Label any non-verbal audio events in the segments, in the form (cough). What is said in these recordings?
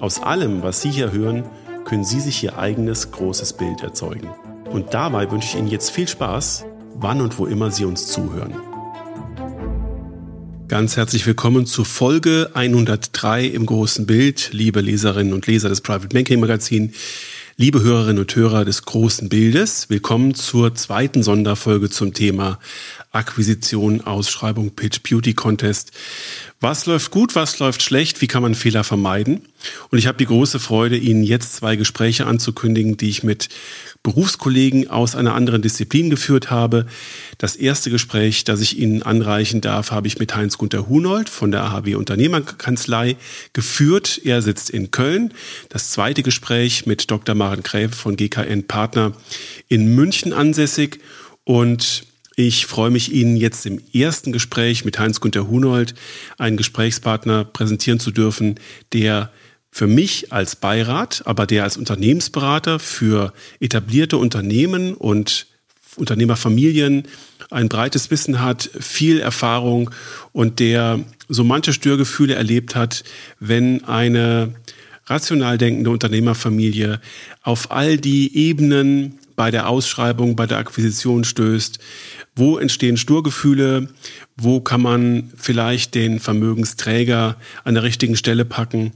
Aus allem, was Sie hier hören, können Sie sich Ihr eigenes großes Bild erzeugen. Und dabei wünsche ich Ihnen jetzt viel Spaß wann und wo immer Sie uns zuhören. Ganz herzlich willkommen zu Folge 103 im großen Bild, liebe Leserinnen und Leser des Private Banking Magazin, liebe Hörerinnen und Hörer des großen Bildes. Willkommen zur zweiten Sonderfolge zum Thema Akquisition, Ausschreibung, Pitch, Beauty Contest. Was läuft gut, was läuft schlecht, wie kann man Fehler vermeiden? Und ich habe die große Freude, Ihnen jetzt zwei Gespräche anzukündigen, die ich mit Berufskollegen aus einer anderen Disziplin geführt habe. Das erste Gespräch, das ich Ihnen anreichen darf, habe ich mit Heinz-Gunther Hunold von der AHW Unternehmerkanzlei geführt. Er sitzt in Köln. Das zweite Gespräch mit Dr. Maren Gräfe von GKN Partner in München ansässig. Und ich freue mich, Ihnen jetzt im ersten Gespräch mit Heinz-Gunther Hunold einen Gesprächspartner präsentieren zu dürfen, der für mich als Beirat, aber der als Unternehmensberater für etablierte Unternehmen und Unternehmerfamilien ein breites Wissen hat, viel Erfahrung und der so manche Störgefühle erlebt hat, wenn eine rational denkende Unternehmerfamilie auf all die Ebenen bei der Ausschreibung, bei der Akquisition stößt. Wo entstehen Sturgefühle? Wo kann man vielleicht den Vermögensträger an der richtigen Stelle packen?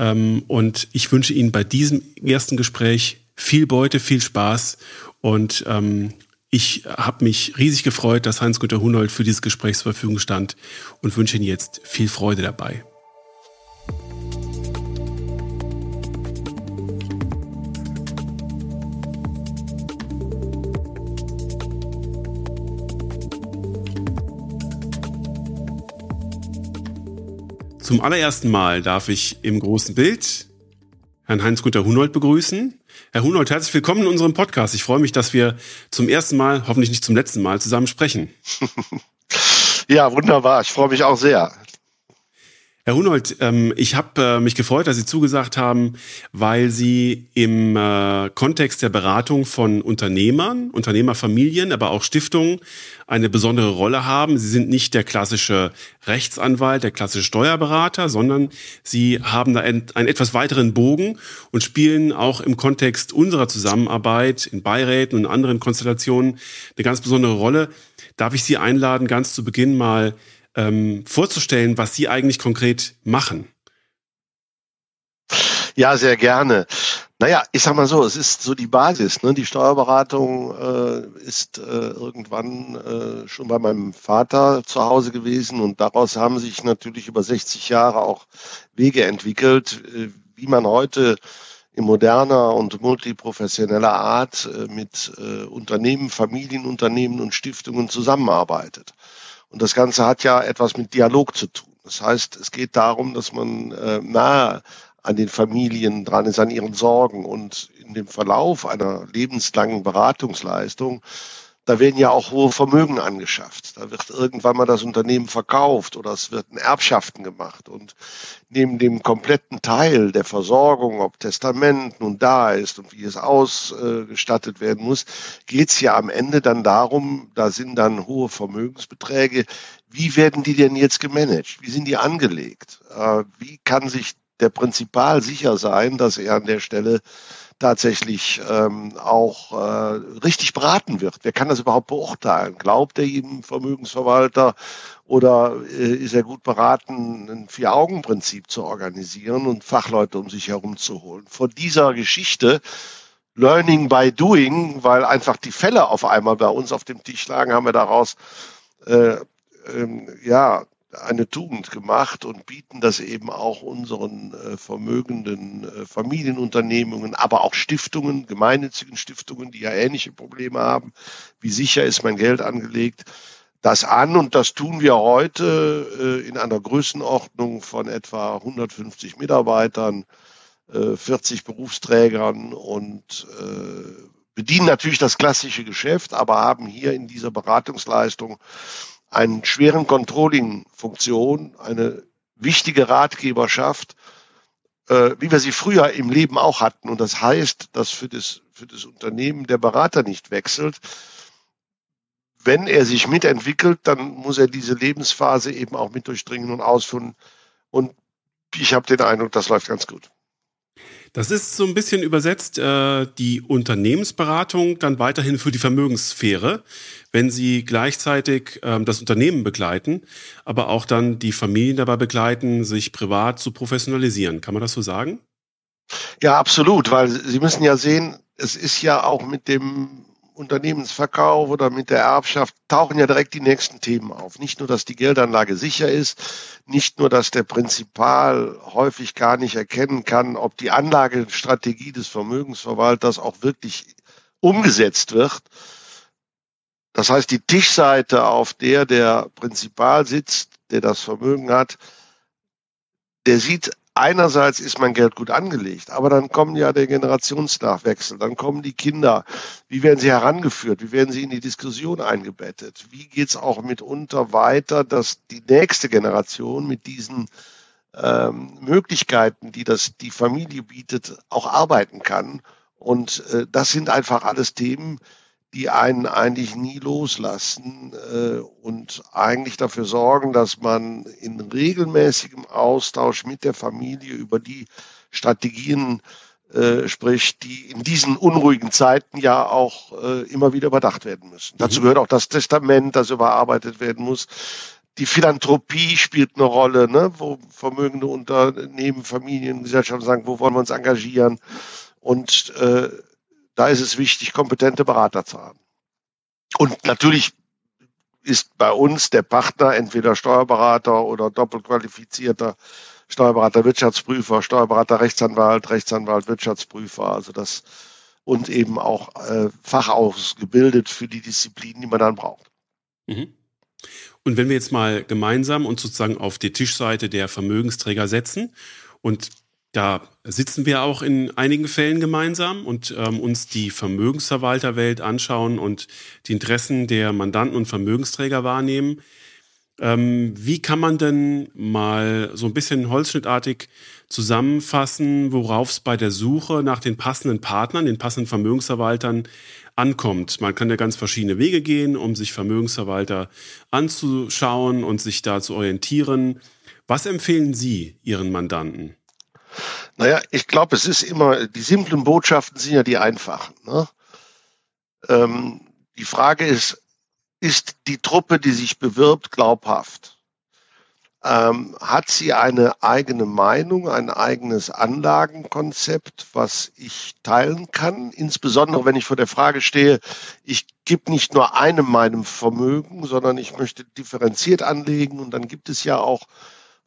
Ähm, und ich wünsche Ihnen bei diesem ersten Gespräch viel Beute, viel Spaß und ähm, ich habe mich riesig gefreut, dass Hans-Günter Hunold für dieses Gespräch zur Verfügung stand und wünsche Ihnen jetzt viel Freude dabei. Zum allerersten Mal darf ich im großen Bild Herrn Heinz-Günter Hunold begrüßen. Herr Hunold, herzlich willkommen in unserem Podcast. Ich freue mich, dass wir zum ersten Mal, hoffentlich nicht zum letzten Mal, zusammen sprechen. (laughs) Ja, wunderbar. Ich freue mich auch sehr. Herr Hunold, ähm, ich habe äh, mich gefreut, dass Sie zugesagt haben, weil Sie im äh, Kontext der Beratung von Unternehmern, Unternehmerfamilien, aber auch Stiftungen eine besondere Rolle haben. Sie sind nicht der klassische Rechtsanwalt, der klassische Steuerberater, sondern Sie haben da einen, einen etwas weiteren Bogen und spielen auch im Kontext unserer Zusammenarbeit in Beiräten und anderen Konstellationen eine ganz besondere Rolle. Darf ich Sie einladen, ganz zu Beginn mal ähm, vorzustellen, was Sie eigentlich konkret machen. Ja, sehr gerne. Naja, ich sag mal so, es ist so die Basis. Ne? Die Steuerberatung äh, ist äh, irgendwann äh, schon bei meinem Vater zu Hause gewesen und daraus haben sich natürlich über 60 Jahre auch Wege entwickelt, äh, wie man heute in moderner und multiprofessioneller Art äh, mit äh, Unternehmen, Familienunternehmen und Stiftungen zusammenarbeitet. Und das Ganze hat ja etwas mit Dialog zu tun. Das heißt, es geht darum, dass man äh, nahe an den Familien dran ist, an ihren Sorgen und in dem Verlauf einer lebenslangen Beratungsleistung da werden ja auch hohe Vermögen angeschafft. Da wird irgendwann mal das Unternehmen verkauft oder es wird in Erbschaften gemacht. Und neben dem kompletten Teil der Versorgung, ob Testament nun da ist und wie es ausgestattet werden muss, geht es ja am Ende dann darum, da sind dann hohe Vermögensbeträge. Wie werden die denn jetzt gemanagt? Wie sind die angelegt? Äh, wie kann sich der Prinzipal sicher sein, dass er an der Stelle tatsächlich ähm, auch äh, richtig beraten wird. Wer kann das überhaupt beurteilen? Glaubt er jedem Vermögensverwalter oder äh, ist er gut beraten, ein Vier-Augen-Prinzip zu organisieren und Fachleute um sich herum zu holen? Vor dieser Geschichte Learning by Doing, weil einfach die Fälle auf einmal bei uns auf dem Tisch lagen, haben wir daraus äh, ähm, ja eine Tugend gemacht und bieten das eben auch unseren äh, vermögenden äh, Familienunternehmungen, aber auch Stiftungen, gemeinnützigen Stiftungen, die ja ähnliche Probleme haben. Wie sicher ist mein Geld angelegt? Das an und das tun wir heute äh, in einer Größenordnung von etwa 150 Mitarbeitern, 40 äh, Berufsträgern und äh, bedienen natürlich das klassische Geschäft, aber haben hier in dieser Beratungsleistung einen schweren Controlling-Funktion, eine wichtige Ratgeberschaft, äh, wie wir sie früher im Leben auch hatten. Und das heißt, dass für das, für das Unternehmen der Berater nicht wechselt. Wenn er sich mitentwickelt, dann muss er diese Lebensphase eben auch mit durchdringen und ausführen. Und ich habe den Eindruck, das läuft ganz gut. Das ist so ein bisschen übersetzt äh, die Unternehmensberatung dann weiterhin für die Vermögenssphäre, wenn Sie gleichzeitig ähm, das Unternehmen begleiten, aber auch dann die Familien dabei begleiten, sich privat zu professionalisieren. Kann man das so sagen? Ja, absolut, weil Sie müssen ja sehen, es ist ja auch mit dem Unternehmensverkauf oder mit der Erbschaft tauchen ja direkt die nächsten Themen auf. Nicht nur, dass die Geldanlage sicher ist, nicht nur, dass der Prinzipal häufig gar nicht erkennen kann, ob die Anlagestrategie des Vermögensverwalters auch wirklich umgesetzt wird. Das heißt, die Tischseite, auf der der Prinzipal sitzt, der das Vermögen hat, der sieht einerseits ist mein Geld gut angelegt, aber dann kommen ja der Generationsnachwechsel, dann kommen die Kinder. Wie werden sie herangeführt? Wie werden sie in die Diskussion eingebettet? Wie geht es auch mitunter weiter, dass die nächste Generation mit diesen ähm, Möglichkeiten, die das die Familie bietet, auch arbeiten kann? Und äh, das sind einfach alles Themen, die einen eigentlich nie loslassen äh, und eigentlich dafür sorgen, dass man in regelmäßigem Austausch mit der Familie über die Strategien äh, spricht, die in diesen unruhigen Zeiten ja auch äh, immer wieder überdacht werden müssen. Mhm. Dazu gehört auch das Testament, das überarbeitet werden muss. Die Philanthropie spielt eine Rolle, ne, wo vermögende Unternehmen, Familien, Gesellschaften sagen, wo wollen wir uns engagieren? Und äh, da ist es wichtig, kompetente Berater zu haben. Und natürlich ist bei uns der Partner entweder Steuerberater oder doppelt qualifizierter Steuerberater, Wirtschaftsprüfer, Steuerberater, Rechtsanwalt, Rechtsanwalt, Wirtschaftsprüfer, also das und eben auch äh, fachausgebildet für die Disziplinen, die man dann braucht. Mhm. Und wenn wir jetzt mal gemeinsam uns sozusagen auf die Tischseite der Vermögensträger setzen und da sitzen wir auch in einigen Fällen gemeinsam und ähm, uns die Vermögensverwalterwelt anschauen und die Interessen der Mandanten und Vermögensträger wahrnehmen. Ähm, wie kann man denn mal so ein bisschen holzschnittartig zusammenfassen, worauf es bei der Suche nach den passenden Partnern, den passenden Vermögensverwaltern ankommt? Man kann ja ganz verschiedene Wege gehen, um sich Vermögensverwalter anzuschauen und sich da zu orientieren. Was empfehlen Sie Ihren Mandanten? Naja, ich glaube, es ist immer, die simplen Botschaften sind ja die einfachen. Ne? Ähm, die Frage ist, ist die Truppe, die sich bewirbt, glaubhaft? Ähm, hat sie eine eigene Meinung, ein eigenes Anlagenkonzept, was ich teilen kann? Insbesondere wenn ich vor der Frage stehe, ich gebe nicht nur einem meinem Vermögen, sondern ich möchte differenziert anlegen und dann gibt es ja auch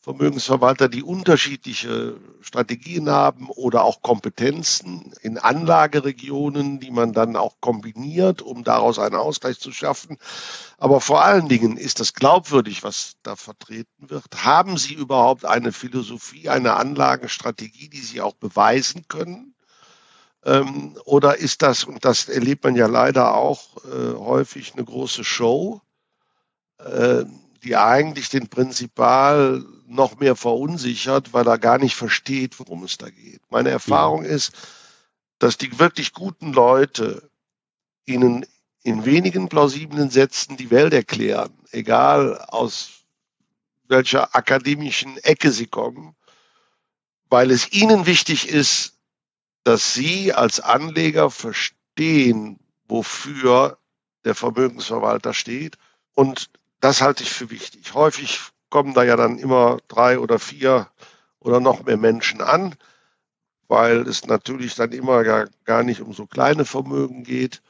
Vermögensverwalter, die unterschiedliche Strategien haben oder auch Kompetenzen in Anlageregionen, die man dann auch kombiniert, um daraus einen Ausgleich zu schaffen. Aber vor allen Dingen ist das glaubwürdig, was da vertreten wird. Haben Sie überhaupt eine Philosophie, eine Anlagenstrategie, die Sie auch beweisen können? Ähm, oder ist das, und das erlebt man ja leider auch äh, häufig, eine große Show? Äh, die eigentlich den Prinzipal noch mehr verunsichert, weil er gar nicht versteht, worum es da geht. Meine Erfahrung ist, dass die wirklich guten Leute ihnen in wenigen plausiblen Sätzen die Welt erklären, egal aus welcher akademischen Ecke sie kommen, weil es ihnen wichtig ist, dass Sie als Anleger verstehen, wofür der Vermögensverwalter steht. Und das halte ich für wichtig. Häufig kommen da ja dann immer drei oder vier oder noch mehr Menschen an, weil es natürlich dann immer gar, gar nicht um so kleine Vermögen geht.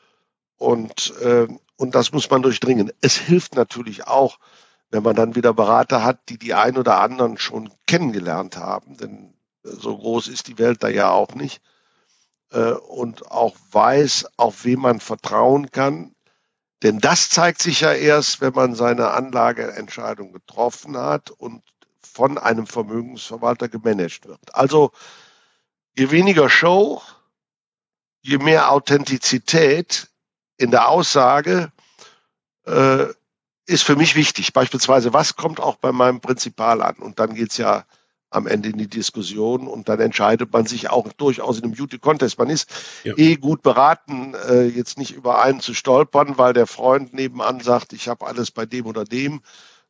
Und, äh, und das muss man durchdringen. Es hilft natürlich auch, wenn man dann wieder Berater hat, die die ein oder anderen schon kennengelernt haben, denn so groß ist die Welt da ja auch nicht äh, und auch weiß, auf wen man vertrauen kann. Denn das zeigt sich ja erst, wenn man seine Anlageentscheidung getroffen hat und von einem Vermögensverwalter gemanagt wird. Also je weniger Show, je mehr Authentizität in der Aussage äh, ist für mich wichtig. Beispielsweise, was kommt auch bei meinem Prinzipal an? Und dann geht's ja am Ende in die Diskussion und dann entscheidet man sich auch durchaus in einem Beauty-Contest. Man ist ja. eh gut beraten, äh, jetzt nicht über einen zu stolpern, weil der Freund nebenan sagt, ich habe alles bei dem oder dem,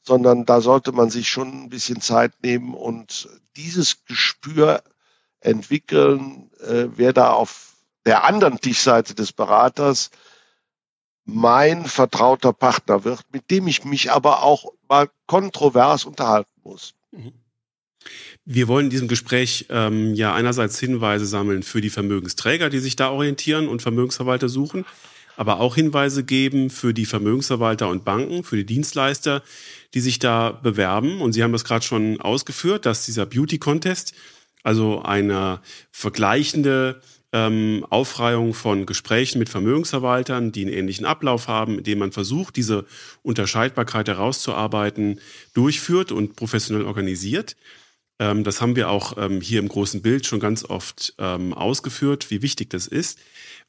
sondern da sollte man sich schon ein bisschen Zeit nehmen und dieses Gespür entwickeln, äh, wer da auf der anderen Tischseite des Beraters mein vertrauter Partner wird, mit dem ich mich aber auch mal kontrovers unterhalten muss. Mhm. Wir wollen in diesem Gespräch ähm, ja einerseits Hinweise sammeln für die Vermögensträger, die sich da orientieren und Vermögensverwalter suchen, aber auch Hinweise geben für die Vermögensverwalter und Banken, für die Dienstleister, die sich da bewerben. Und Sie haben das gerade schon ausgeführt, dass dieser Beauty Contest, also eine vergleichende ähm, Aufreihung von Gesprächen mit Vermögensverwaltern, die einen ähnlichen Ablauf haben, mit dem man versucht, diese Unterscheidbarkeit herauszuarbeiten, durchführt und professionell organisiert. Ähm, das haben wir auch ähm, hier im großen Bild schon ganz oft ähm, ausgeführt, wie wichtig das ist.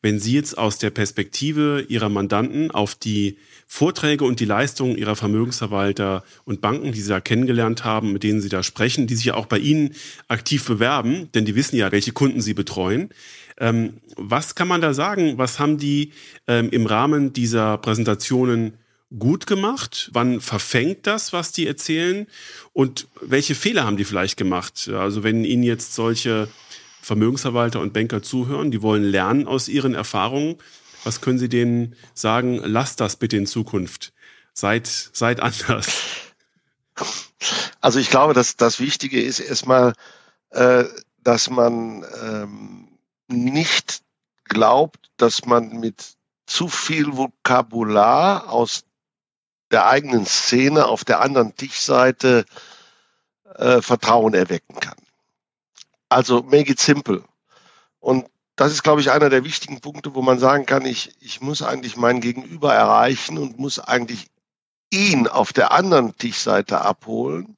Wenn Sie jetzt aus der Perspektive Ihrer Mandanten auf die Vorträge und die Leistungen Ihrer Vermögensverwalter und Banken, die Sie da kennengelernt haben, mit denen Sie da sprechen, die sich ja auch bei Ihnen aktiv bewerben, denn die wissen ja, welche Kunden Sie betreuen. was kann man da sagen? Was haben die im Rahmen dieser Präsentationen gut gemacht? Wann verfängt das, was die erzählen? Und welche Fehler haben die vielleicht gemacht? Also wenn Ihnen jetzt solche Vermögensverwalter und Banker zuhören, die wollen lernen aus ihren Erfahrungen, was können Sie denen sagen? Lasst das bitte in Zukunft. Seid, seid anders. Also ich glaube, dass das Wichtige ist erstmal, äh, dass man ähm, nicht glaubt, dass man mit zu viel Vokabular aus der eigenen Szene auf der anderen Tischseite äh, Vertrauen erwecken kann. Also make it simple. Und das ist, glaube ich, einer der wichtigen Punkte, wo man sagen kann, ich, ich muss eigentlich mein Gegenüber erreichen und muss eigentlich ihn auf der anderen Tischseite abholen.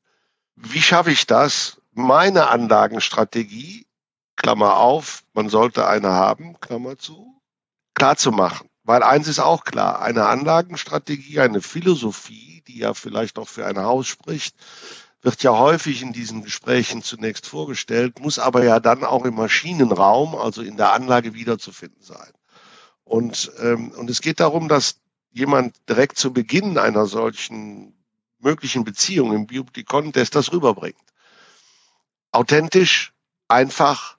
Wie schaffe ich das? Meine Anlagenstrategie, Klammer auf, man sollte eine haben, Klammer zu, klar zu machen. Weil eins ist auch klar, eine Anlagenstrategie, eine Philosophie, die ja vielleicht auch für ein Haus spricht, wird ja häufig in diesen Gesprächen zunächst vorgestellt, muss aber ja dann auch im Maschinenraum, also in der Anlage wiederzufinden sein. Und, ähm, und es geht darum, dass jemand direkt zu Beginn einer solchen möglichen Beziehung im Beauty Contest das rüberbringt. Authentisch, einfach.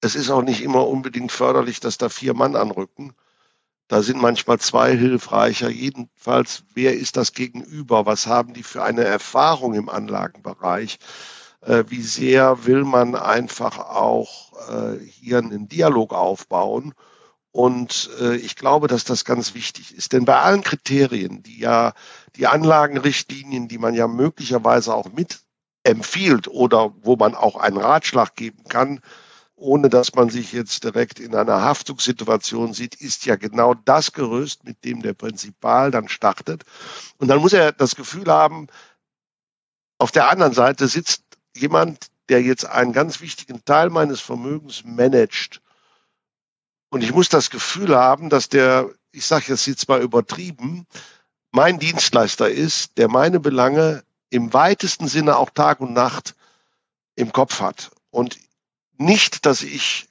Es ist auch nicht immer unbedingt förderlich, dass da vier Mann anrücken. Da sind manchmal zwei hilfreicher. Jedenfalls, wer ist das Gegenüber? Was haben die für eine Erfahrung im Anlagenbereich? Äh, wie sehr will man einfach auch äh, hier einen Dialog aufbauen? Und äh, ich glaube, dass das ganz wichtig ist. Denn bei allen Kriterien, die ja die Anlagenrichtlinien, die man ja möglicherweise auch mit empfiehlt oder wo man auch einen Ratschlag geben kann, ohne dass man sich jetzt direkt in einer Haftungssituation sieht, ist ja genau das Gerüst, mit dem der Prinzipal dann startet. Und dann muss er das Gefühl haben, auf der anderen Seite sitzt jemand, der jetzt einen ganz wichtigen Teil meines Vermögens managt. Und ich muss das Gefühl haben, dass der, ich sage jetzt jetzt mal übertrieben, mein Dienstleister ist, der meine Belange im weitesten Sinne auch Tag und Nacht im Kopf hat. Und nicht, dass ich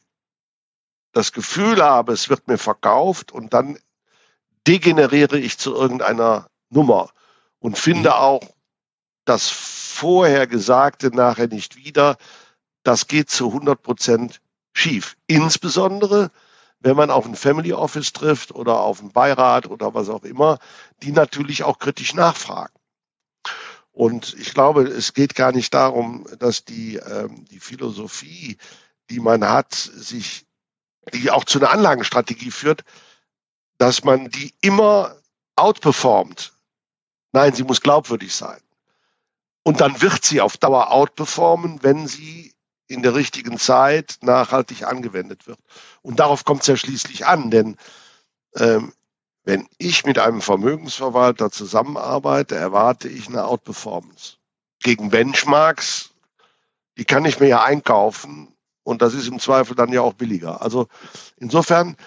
das Gefühl habe, es wird mir verkauft und dann degeneriere ich zu irgendeiner Nummer und finde mhm. auch das vorher Gesagte nachher nicht wieder. Das geht zu 100 Prozent schief. Insbesondere, wenn man auf ein Family Office trifft oder auf einen Beirat oder was auch immer, die natürlich auch kritisch nachfragen. Und ich glaube, es geht gar nicht darum, dass die, ähm, die Philosophie, die man hat, sich, die auch zu einer Anlagenstrategie führt, dass man die immer outperformt. Nein, sie muss glaubwürdig sein. Und dann wird sie auf Dauer outperformen, wenn sie in der richtigen Zeit nachhaltig angewendet wird. Und darauf kommt es ja schließlich an, denn ähm, wenn ich mit einem Vermögensverwalter zusammenarbeite, erwarte ich eine Outperformance. Gegen Benchmarks, die kann ich mir ja einkaufen und das ist im Zweifel dann ja auch billiger. Also insofern,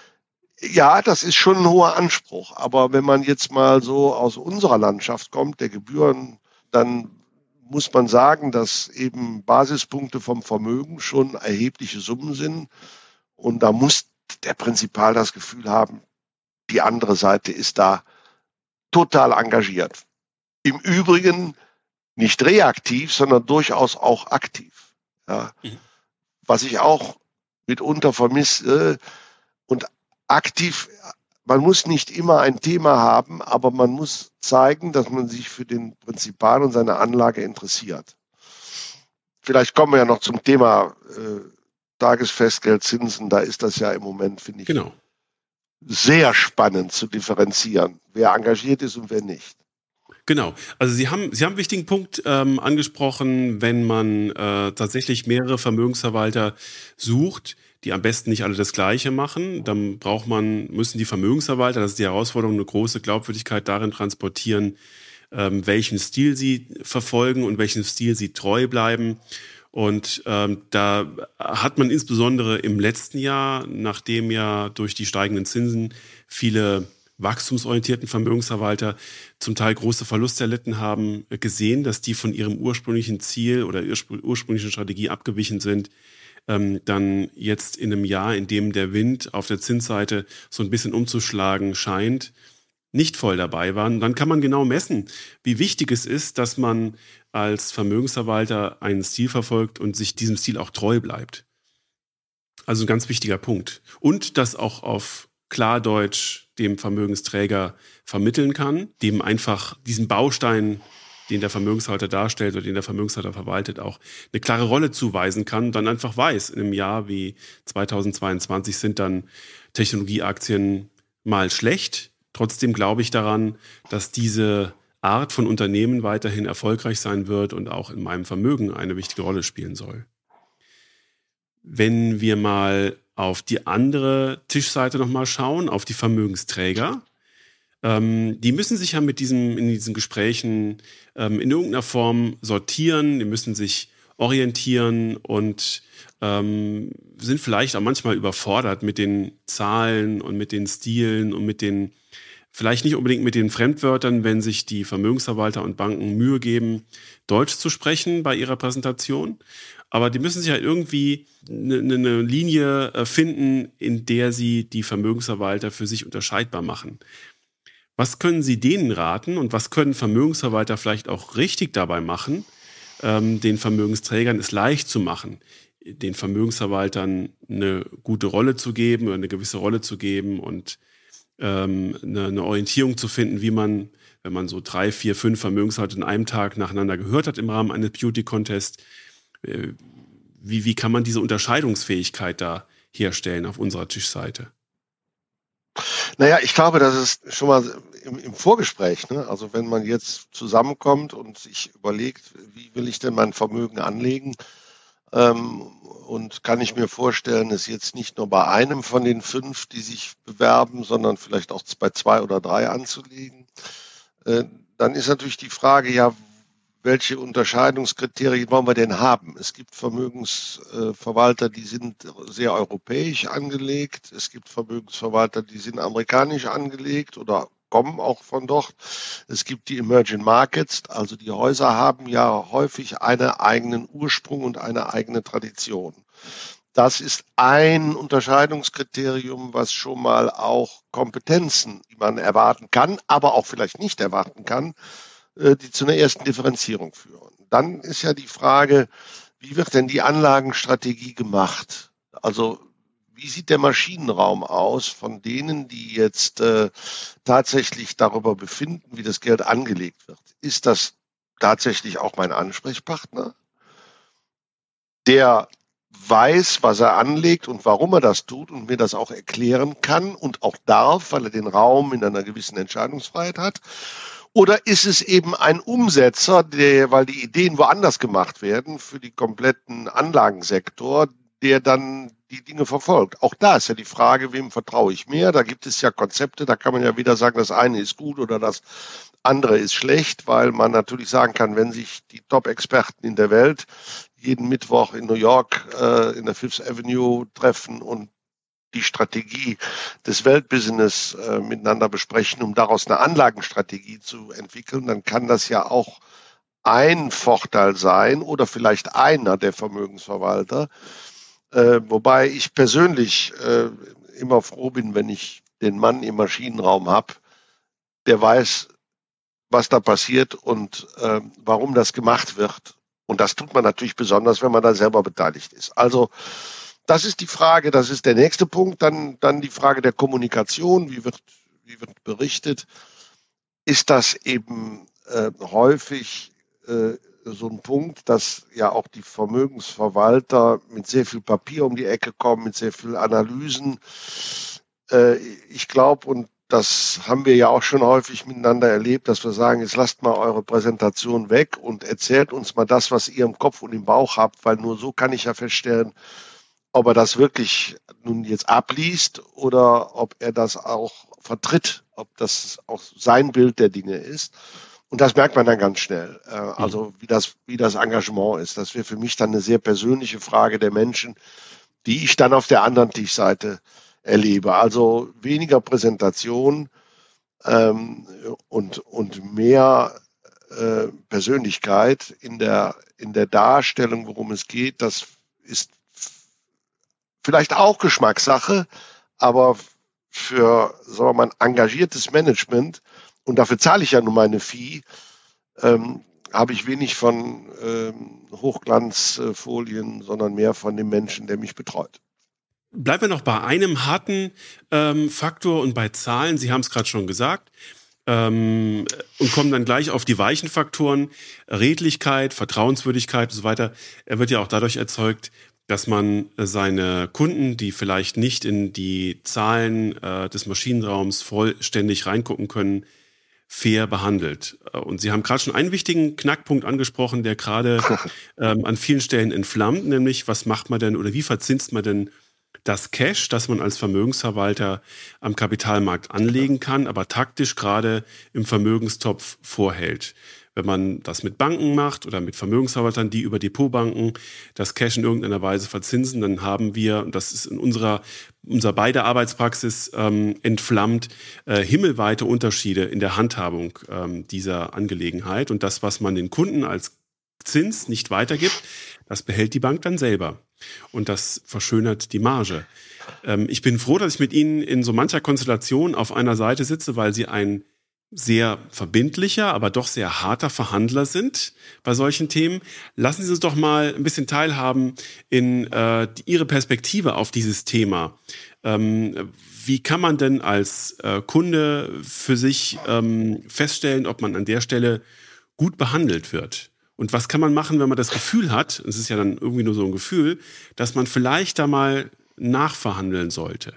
ja, das ist schon ein hoher Anspruch. Aber wenn man jetzt mal so aus unserer Landschaft kommt, der Gebühren, dann muss man sagen, dass eben Basispunkte vom Vermögen schon erhebliche Summen sind. Und da muss der Prinzipal das Gefühl haben, die andere Seite ist da total engagiert. Im Übrigen nicht reaktiv, sondern durchaus auch aktiv. Ja. Mhm. Was ich auch mitunter vermisse. Und aktiv man muss nicht immer ein Thema haben, aber man muss zeigen, dass man sich für den Prinzipal und seine Anlage interessiert. Vielleicht kommen wir ja noch zum Thema äh, Tagesfestgeldzinsen. Da ist das ja im Moment, finde ich, genau. Sehr spannend zu differenzieren, wer engagiert ist und wer nicht. Genau. Also Sie haben, Sie haben einen wichtigen Punkt ähm, angesprochen, wenn man äh, tatsächlich mehrere Vermögensverwalter sucht, die am besten nicht alle das Gleiche machen. Dann braucht man, müssen die Vermögensverwalter, das ist die Herausforderung, eine große Glaubwürdigkeit darin transportieren, ähm, welchen Stil sie verfolgen und welchen Stil sie treu bleiben. Und ähm, da hat man insbesondere im letzten Jahr, nachdem ja durch die steigenden Zinsen viele wachstumsorientierten Vermögensverwalter zum Teil große Verluste erlitten haben, gesehen, dass die von ihrem ursprünglichen Ziel oder ursprünglichen Strategie abgewichen sind ähm, dann jetzt in einem Jahr, in dem der Wind auf der Zinsseite so ein bisschen umzuschlagen scheint, nicht voll dabei waren, dann kann man genau messen, wie wichtig es ist, dass man als Vermögensverwalter einen Stil verfolgt und sich diesem Stil auch treu bleibt. Also ein ganz wichtiger Punkt. Und das auch auf Klardeutsch dem Vermögensträger vermitteln kann, dem einfach diesen Baustein den der Vermögenshalter darstellt oder den der Vermögenshalter verwaltet, auch eine klare Rolle zuweisen kann, dann einfach weiß, in einem Jahr wie 2022 sind dann Technologieaktien mal schlecht. Trotzdem glaube ich daran, dass diese Art von Unternehmen weiterhin erfolgreich sein wird und auch in meinem Vermögen eine wichtige Rolle spielen soll. Wenn wir mal auf die andere Tischseite nochmal schauen, auf die Vermögensträger, ähm, die müssen sich ja mit diesem, in diesen Gesprächen ähm, in irgendeiner Form sortieren, die müssen sich orientieren und ähm, sind vielleicht auch manchmal überfordert mit den Zahlen und mit den Stilen und mit den, vielleicht nicht unbedingt mit den Fremdwörtern, wenn sich die Vermögensverwalter und Banken Mühe geben, Deutsch zu sprechen bei ihrer Präsentation. Aber die müssen sich halt irgendwie eine, eine Linie äh, finden, in der sie die Vermögensverwalter für sich unterscheidbar machen. Was können Sie denen raten und was können Vermögensverwalter vielleicht auch richtig dabei machen, ähm, den Vermögensträgern es leicht zu machen, den Vermögensverwaltern eine gute Rolle zu geben oder eine gewisse Rolle zu geben und ähm, eine, eine Orientierung zu finden, wie man, wenn man so drei, vier, fünf Vermögensverwalter in einem Tag nacheinander gehört hat im Rahmen eines Beauty-Contests, äh, wie, wie kann man diese Unterscheidungsfähigkeit da herstellen auf unserer Tischseite? Naja, ich glaube, das ist schon mal im, im Vorgespräch. Ne? Also wenn man jetzt zusammenkommt und sich überlegt, wie will ich denn mein Vermögen anlegen? Ähm, und kann ich mir vorstellen, es jetzt nicht nur bei einem von den fünf, die sich bewerben, sondern vielleicht auch bei zwei oder drei anzulegen. Äh, dann ist natürlich die Frage, ja, welche Unterscheidungskriterien wollen wir denn haben? Es gibt Vermögensverwalter, die sind sehr europäisch angelegt. Es gibt Vermögensverwalter, die sind amerikanisch angelegt oder kommen auch von dort. Es gibt die Emerging Markets, also die Häuser haben ja häufig einen eigenen Ursprung und eine eigene Tradition. Das ist ein Unterscheidungskriterium, was schon mal auch Kompetenzen, die man erwarten kann, aber auch vielleicht nicht erwarten kann, äh, die zu einer ersten Differenzierung führen. Dann ist ja die Frage, wie wird denn die Anlagenstrategie gemacht? Also wie sieht der Maschinenraum aus von denen, die jetzt äh, tatsächlich darüber befinden, wie das Geld angelegt wird? Ist das tatsächlich auch mein Ansprechpartner, der weiß, was er anlegt und warum er das tut und mir das auch erklären kann und auch darf, weil er den Raum in einer gewissen Entscheidungsfreiheit hat? Oder ist es eben ein Umsetzer, der, weil die Ideen woanders gemacht werden, für die kompletten Anlagensektor, der dann die Dinge verfolgt. Auch da ist ja die Frage, wem vertraue ich mehr? Da gibt es ja Konzepte, da kann man ja wieder sagen, das eine ist gut oder das andere ist schlecht, weil man natürlich sagen kann, wenn sich die Top-Experten in der Welt jeden Mittwoch in New York äh, in der Fifth Avenue treffen und die Strategie des Weltbusiness äh, miteinander besprechen, um daraus eine Anlagenstrategie zu entwickeln, dann kann das ja auch ein Vorteil sein oder vielleicht einer der Vermögensverwalter, äh, wobei ich persönlich äh, immer froh bin, wenn ich den Mann im Maschinenraum habe, der weiß, was da passiert und äh, warum das gemacht wird. Und das tut man natürlich besonders, wenn man da selber beteiligt ist. Also das ist die Frage, das ist der nächste Punkt. Dann, dann die Frage der Kommunikation, wie wird, wie wird berichtet. Ist das eben äh, häufig äh, so ein Punkt, dass ja auch die Vermögensverwalter mit sehr viel Papier um die Ecke kommen, mit sehr viel Analysen. Äh, ich glaube, und das haben wir ja auch schon häufig miteinander erlebt, dass wir sagen, jetzt lasst mal eure Präsentation weg und erzählt uns mal das, was ihr im Kopf und im Bauch habt, weil nur so kann ich ja feststellen, ob er das wirklich nun jetzt abliest oder ob er das auch vertritt, ob das auch sein Bild der Dinge ist. Und das merkt man dann ganz schnell. Äh, also mhm. wie das, wie das Engagement ist. Das wäre für mich dann eine sehr persönliche Frage der Menschen, die ich dann auf der anderen Tischseite erlebe. Also weniger Präsentation ähm, und, und mehr äh, Persönlichkeit in der, in der Darstellung, worum es geht. Das ist vielleicht auch Geschmackssache, aber für sagen wir mal, ein engagiertes Management und dafür zahle ich ja nur meine Fee, ähm, habe ich wenig von ähm, Hochglanzfolien, sondern mehr von dem Menschen, der mich betreut. Bleiben wir noch bei einem harten ähm, Faktor und bei Zahlen. Sie haben es gerade schon gesagt. Ähm, und kommen dann gleich auf die weichen Faktoren. Redlichkeit, Vertrauenswürdigkeit und so weiter. Er wird ja auch dadurch erzeugt, dass man seine Kunden, die vielleicht nicht in die Zahlen äh, des Maschinenraums vollständig reingucken können, fair behandelt. Und Sie haben gerade schon einen wichtigen Knackpunkt angesprochen, der gerade (laughs) ähm, an vielen Stellen entflammt, nämlich was macht man denn oder wie verzinst man denn das Cash, das man als Vermögensverwalter am Kapitalmarkt anlegen kann, aber taktisch gerade im Vermögenstopf vorhält. Wenn man das mit Banken macht oder mit Vermögensverwaltern, die über Depotbanken das Cash in irgendeiner Weise verzinsen, dann haben wir, und das ist in unserer, unserer beide Arbeitspraxis ähm, entflammt, äh, himmelweite Unterschiede in der Handhabung ähm, dieser Angelegenheit. Und das, was man den Kunden als Zins nicht weitergibt, das behält die Bank dann selber. Und das verschönert die Marge. Ähm, ich bin froh, dass ich mit Ihnen in so mancher Konstellation auf einer Seite sitze, weil Sie ein sehr verbindlicher, aber doch sehr harter Verhandler sind bei solchen Themen. Lassen Sie uns doch mal ein bisschen teilhaben in äh, Ihre Perspektive auf dieses Thema. Ähm, wie kann man denn als äh, Kunde für sich ähm, feststellen, ob man an der Stelle gut behandelt wird? Und was kann man machen, wenn man das Gefühl hat, es ist ja dann irgendwie nur so ein Gefühl, dass man vielleicht da mal nachverhandeln sollte?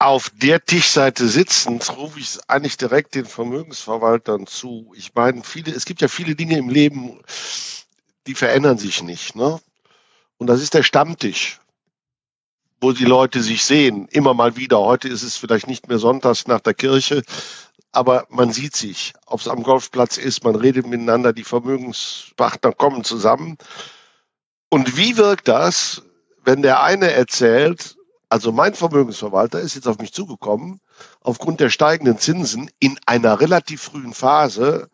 Auf der Tischseite sitzend rufe ich eigentlich direkt den Vermögensverwaltern zu. Ich meine, viele, es gibt ja viele Dinge im Leben, die verändern sich nicht. Ne? Und das ist der Stammtisch, wo die Leute sich sehen, immer mal wieder. Heute ist es vielleicht nicht mehr sonntags nach der Kirche, aber man sieht sich, ob es am Golfplatz ist, man redet miteinander, die Vermögenspartner kommen zusammen. Und wie wirkt das, wenn der eine erzählt, also mein Vermögensverwalter ist jetzt auf mich zugekommen, aufgrund der steigenden Zinsen in einer relativ frühen Phase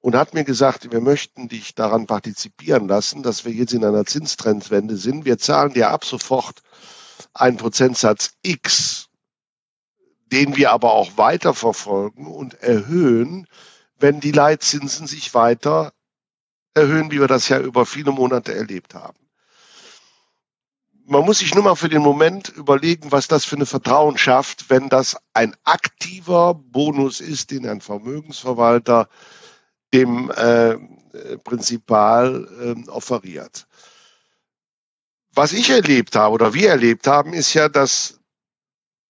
und hat mir gesagt, wir möchten dich daran partizipieren lassen, dass wir jetzt in einer Zinstrendwende sind. Wir zahlen dir ab sofort einen Prozentsatz X, den wir aber auch weiter verfolgen und erhöhen, wenn die Leitzinsen sich weiter erhöhen, wie wir das ja über viele Monate erlebt haben man muss sich nur mal für den Moment überlegen, was das für eine Vertrauen schafft, wenn das ein aktiver Bonus ist, den ein Vermögensverwalter dem äh, Prinzipal äh, offeriert. Was ich erlebt habe oder wir erlebt haben, ist ja, dass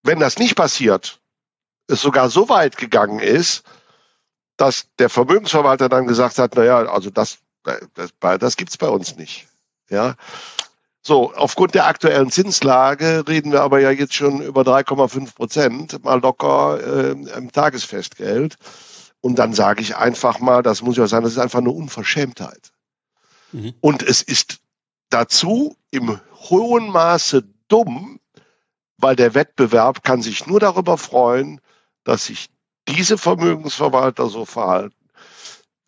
wenn das nicht passiert, es sogar so weit gegangen ist, dass der Vermögensverwalter dann gesagt hat, naja, also das, das, das gibt's bei uns nicht. Ja. So, aufgrund der aktuellen Zinslage reden wir aber ja jetzt schon über 3,5 Prozent, mal locker äh, im Tagesfestgeld. Und dann sage ich einfach mal, das muss ja sein, das ist einfach eine Unverschämtheit. Mhm. Und es ist dazu im hohen Maße dumm, weil der Wettbewerb kann sich nur darüber freuen, dass sich diese Vermögensverwalter so verhalten.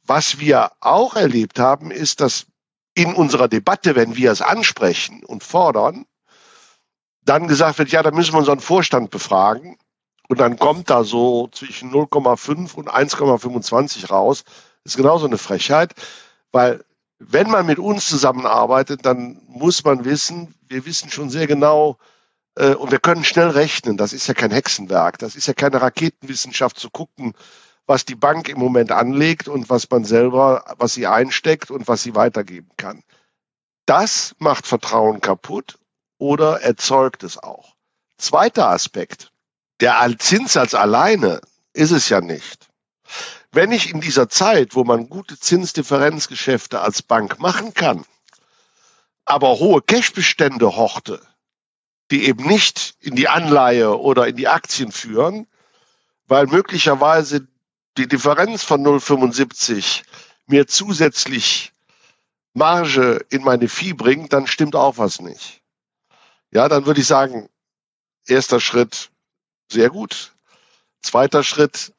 Was wir auch erlebt haben, ist, dass in unserer Debatte, wenn wir es ansprechen und fordern, dann gesagt wird, ja, da müssen wir unseren Vorstand befragen. Und dann kommt da so zwischen 0,5 und 1,25 raus. Das ist genauso eine Frechheit, weil wenn man mit uns zusammenarbeitet, dann muss man wissen, wir wissen schon sehr genau, äh, und wir können schnell rechnen. Das ist ja kein Hexenwerk. Das ist ja keine Raketenwissenschaft zu gucken, was die Bank im Moment anlegt und was man selber, was sie einsteckt und was sie weitergeben kann. Das macht Vertrauen kaputt oder erzeugt es auch. Zweiter Aspekt. Der Zinssatz alleine ist es ja nicht. Wenn ich in dieser Zeit, wo man gute Zinsdifferenzgeschäfte als Bank machen kann, aber hohe Cashbestände horte, die eben nicht in die Anleihe oder in die Aktien führen, weil möglicherweise die Differenz von 0,75 mir zusätzlich Marge in meine Vieh bringt, dann stimmt auch was nicht. Ja, dann würde ich sagen, erster Schritt, sehr gut. Zweiter Schritt,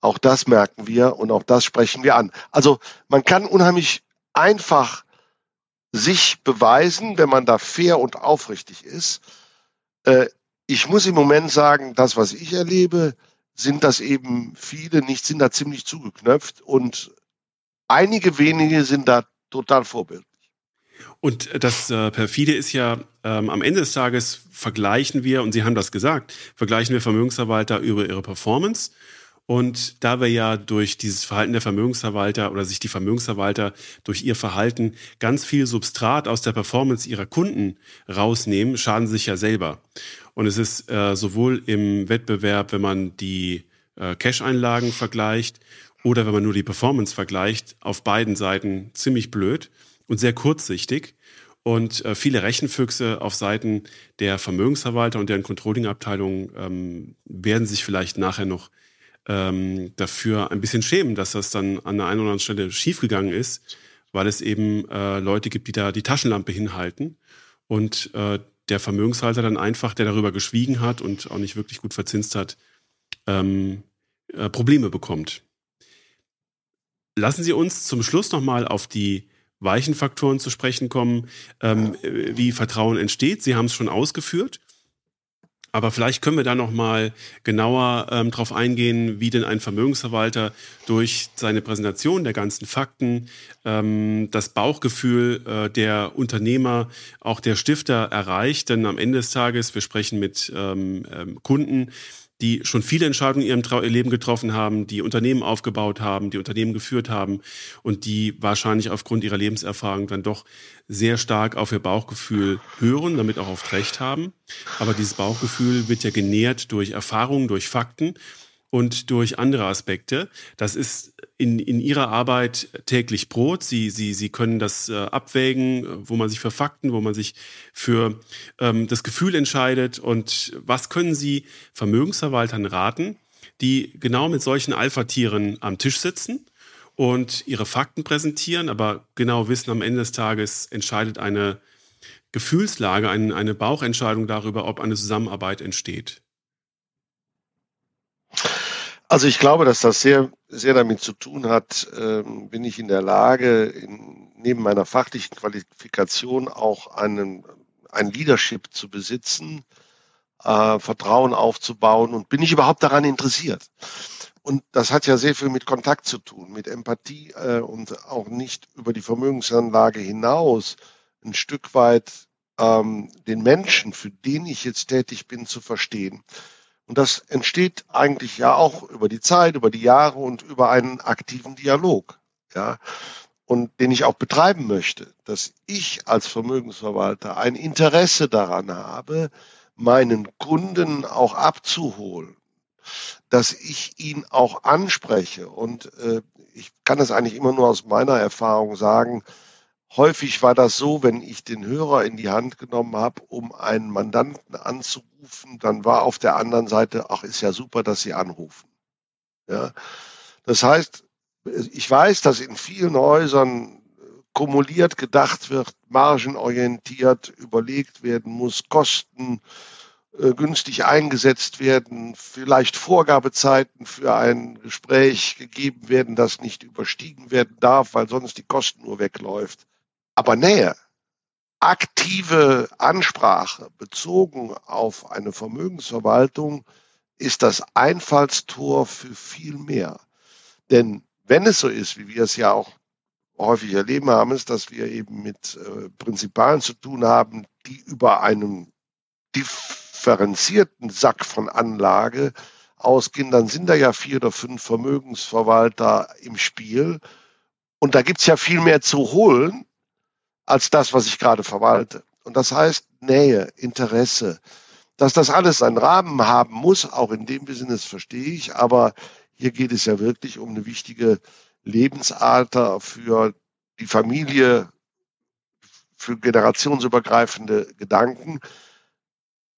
auch das merken wir und auch das sprechen wir an. Also man kann unheimlich einfach sich beweisen, wenn man da fair und aufrichtig ist. Äh, ich muss im Moment sagen, das, was ich erlebe, sind das eben viele nicht, sind da ziemlich zugeknöpft und einige wenige sind da total vorbildlich. Und das äh, perfide ist ja, ähm, am Ende des Tages vergleichen wir, und Sie haben das gesagt, vergleichen wir Vermögensverwalter über ihre Performance und da wir ja durch dieses Verhalten der Vermögensverwalter oder sich die Vermögensverwalter durch ihr Verhalten ganz viel Substrat aus der Performance ihrer Kunden rausnehmen, schaden sie sich ja selber. Und es ist äh, sowohl im Wettbewerb, wenn man die äh, Cash-Einlagen vergleicht oder wenn man nur die Performance vergleicht, auf beiden Seiten ziemlich blöd und sehr kurzsichtig. Und äh, viele Rechenfüchse auf Seiten der Vermögensverwalter und deren Controlling-Abteilungen ähm, werden sich vielleicht nachher noch ähm, dafür ein bisschen schämen, dass das dann an der einen oder anderen Stelle schiefgegangen ist, weil es eben äh, Leute gibt, die da die Taschenlampe hinhalten und äh, der Vermögenshalter dann einfach, der darüber geschwiegen hat und auch nicht wirklich gut verzinst hat, ähm, äh, Probleme bekommt. Lassen Sie uns zum Schluss nochmal auf die weichen Faktoren zu sprechen kommen, ähm, wie Vertrauen entsteht. Sie haben es schon ausgeführt. Aber vielleicht können wir da noch mal genauer ähm, darauf eingehen, wie denn ein Vermögensverwalter durch seine Präsentation der ganzen Fakten ähm, das Bauchgefühl äh, der Unternehmer, auch der Stifter erreicht. Denn am Ende des Tages, wir sprechen mit ähm, ähm Kunden, die schon viele Entscheidungen in ihrem Trau Leben getroffen haben, die Unternehmen aufgebaut haben, die Unternehmen geführt haben und die wahrscheinlich aufgrund ihrer Lebenserfahrung dann doch sehr stark auf ihr Bauchgefühl hören, damit auch oft recht haben. Aber dieses Bauchgefühl wird ja genährt durch Erfahrungen, durch Fakten und durch andere Aspekte. Das ist in, in Ihrer Arbeit täglich Brot. Sie, Sie, Sie können das äh, abwägen, wo man sich für Fakten, wo man sich für ähm, das Gefühl entscheidet. Und was können Sie Vermögensverwaltern raten, die genau mit solchen Alpha-Tieren am Tisch sitzen und ihre Fakten präsentieren, aber genau wissen, am Ende des Tages entscheidet eine Gefühlslage, eine, eine Bauchentscheidung darüber, ob eine Zusammenarbeit entsteht. Also ich glaube, dass das sehr, sehr damit zu tun hat, ähm, bin ich in der Lage, in, neben meiner fachlichen Qualifikation auch einen, ein Leadership zu besitzen, äh, Vertrauen aufzubauen und bin ich überhaupt daran interessiert. Und das hat ja sehr viel mit Kontakt zu tun, mit Empathie äh, und auch nicht über die Vermögensanlage hinaus ein Stück weit ähm, den Menschen, für den ich jetzt tätig bin, zu verstehen. Und das entsteht eigentlich ja auch über die Zeit, über die Jahre und über einen aktiven Dialog. Ja, und den ich auch betreiben möchte, dass ich als Vermögensverwalter ein Interesse daran habe, meinen Kunden auch abzuholen, dass ich ihn auch anspreche. Und äh, ich kann das eigentlich immer nur aus meiner Erfahrung sagen, Häufig war das so, wenn ich den Hörer in die Hand genommen habe, um einen Mandanten anzurufen, dann war auf der anderen Seite, ach, ist ja super, dass Sie anrufen. Ja. Das heißt, ich weiß, dass in vielen Häusern kumuliert gedacht wird, margenorientiert überlegt werden muss, Kosten äh, günstig eingesetzt werden, vielleicht Vorgabezeiten für ein Gespräch gegeben werden, das nicht überstiegen werden darf, weil sonst die Kosten nur wegläuft. Aber Nähe, aktive Ansprache bezogen auf eine Vermögensverwaltung ist das Einfallstor für viel mehr. Denn wenn es so ist, wie wir es ja auch häufig erleben haben, ist, dass wir eben mit äh, Prinzipalen zu tun haben, die über einen differenzierten Sack von Anlage ausgehen, dann sind da ja vier oder fünf Vermögensverwalter im Spiel. Und da gibt's ja viel mehr zu holen, als das, was ich gerade verwalte. Und das heißt Nähe, Interesse. Dass das alles seinen Rahmen haben muss, auch in dem Business verstehe ich, aber hier geht es ja wirklich um eine wichtige Lebensalter für die Familie, für generationsübergreifende Gedanken.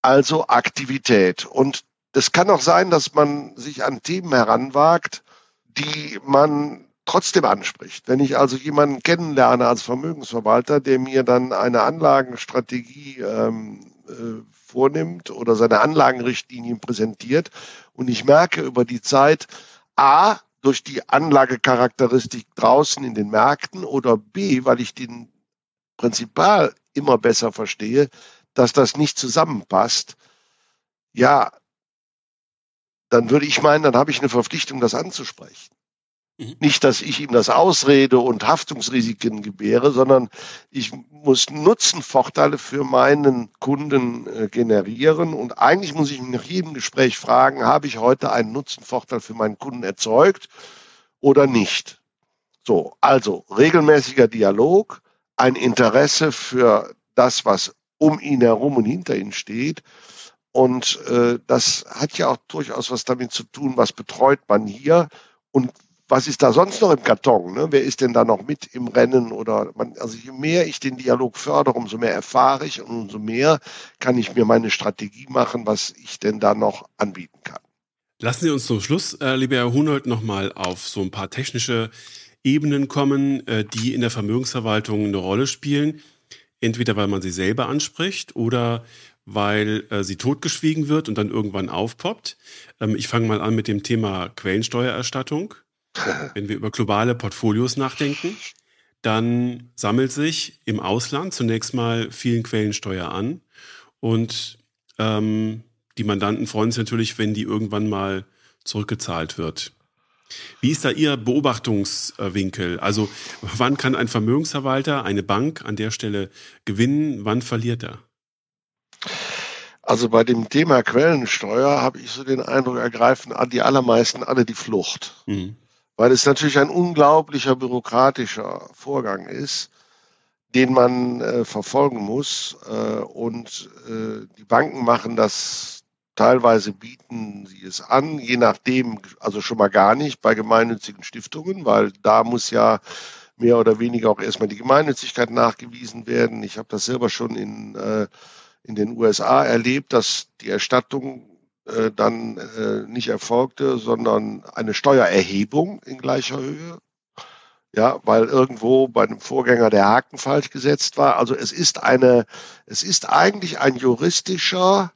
Also Aktivität. Und es kann auch sein, dass man sich an Themen heranwagt, die man trotzdem anspricht. Wenn ich also jemanden kennenlerne als Vermögensverwalter, der mir dann eine Anlagenstrategie ähm, äh, vornimmt oder seine Anlagenrichtlinien präsentiert und ich merke über die Zeit, a, durch die Anlagecharakteristik draußen in den Märkten oder b, weil ich den Prinzipal immer besser verstehe, dass das nicht zusammenpasst, ja, dann würde ich meinen, dann habe ich eine Verpflichtung, das anzusprechen. Mhm. Nicht, dass ich ihm das ausrede und Haftungsrisiken gebäre, sondern ich muss Nutzenvorteile für meinen Kunden äh, generieren. Und eigentlich muss ich mich nach jedem Gespräch fragen, habe ich heute einen Nutzenvorteil für meinen Kunden erzeugt oder nicht? So, also regelmäßiger Dialog, ein Interesse für das, was um ihn herum und hinter ihm steht. Und äh, das hat ja auch durchaus was damit zu tun, was betreut man hier und was ist da sonst noch im Karton? Ne? Wer ist denn da noch mit im Rennen? Oder man, also je mehr ich den Dialog fördere, umso mehr erfahre ich und umso mehr kann ich mir meine Strategie machen, was ich denn da noch anbieten kann. Lassen Sie uns zum Schluss, äh, lieber Herr Hunold, nochmal auf so ein paar technische Ebenen kommen, äh, die in der Vermögensverwaltung eine Rolle spielen. Entweder weil man sie selber anspricht oder weil äh, sie totgeschwiegen wird und dann irgendwann aufpoppt. Ähm, ich fange mal an mit dem Thema Quellensteuererstattung. (laughs) Wenn wir über globale Portfolios nachdenken, dann sammelt sich im Ausland zunächst mal vielen Quellensteuer an und ähm, die Mandanten freuen sich natürlich, wenn die irgendwann mal zurückgezahlt wird. Wie ist da Ihr Beobachtungswinkel? Also wann kann ein Vermögensverwalter, eine Bank an der Stelle gewinnen, wann verliert er? Also bei dem Thema Quellensteuer habe ich so den Eindruck, ergreifen die allermeisten alle die Flucht. Mhm weil es natürlich ein unglaublicher bürokratischer Vorgang ist, den man äh, verfolgen muss. Äh, und äh, die Banken machen das teilweise bieten sie es an, je nachdem, also schon mal gar nicht bei gemeinnützigen Stiftungen, weil da muss ja mehr oder weniger auch erstmal die Gemeinnützigkeit nachgewiesen werden. Ich habe das selber schon in, äh, in den USA erlebt, dass die Erstattung äh, dann äh, nicht erfolgte, sondern eine Steuererhebung in gleicher Höhe. Ja, weil irgendwo bei einem Vorgänger der Haken falsch gesetzt war. Also es ist eine, es ist eigentlich ein juristischer,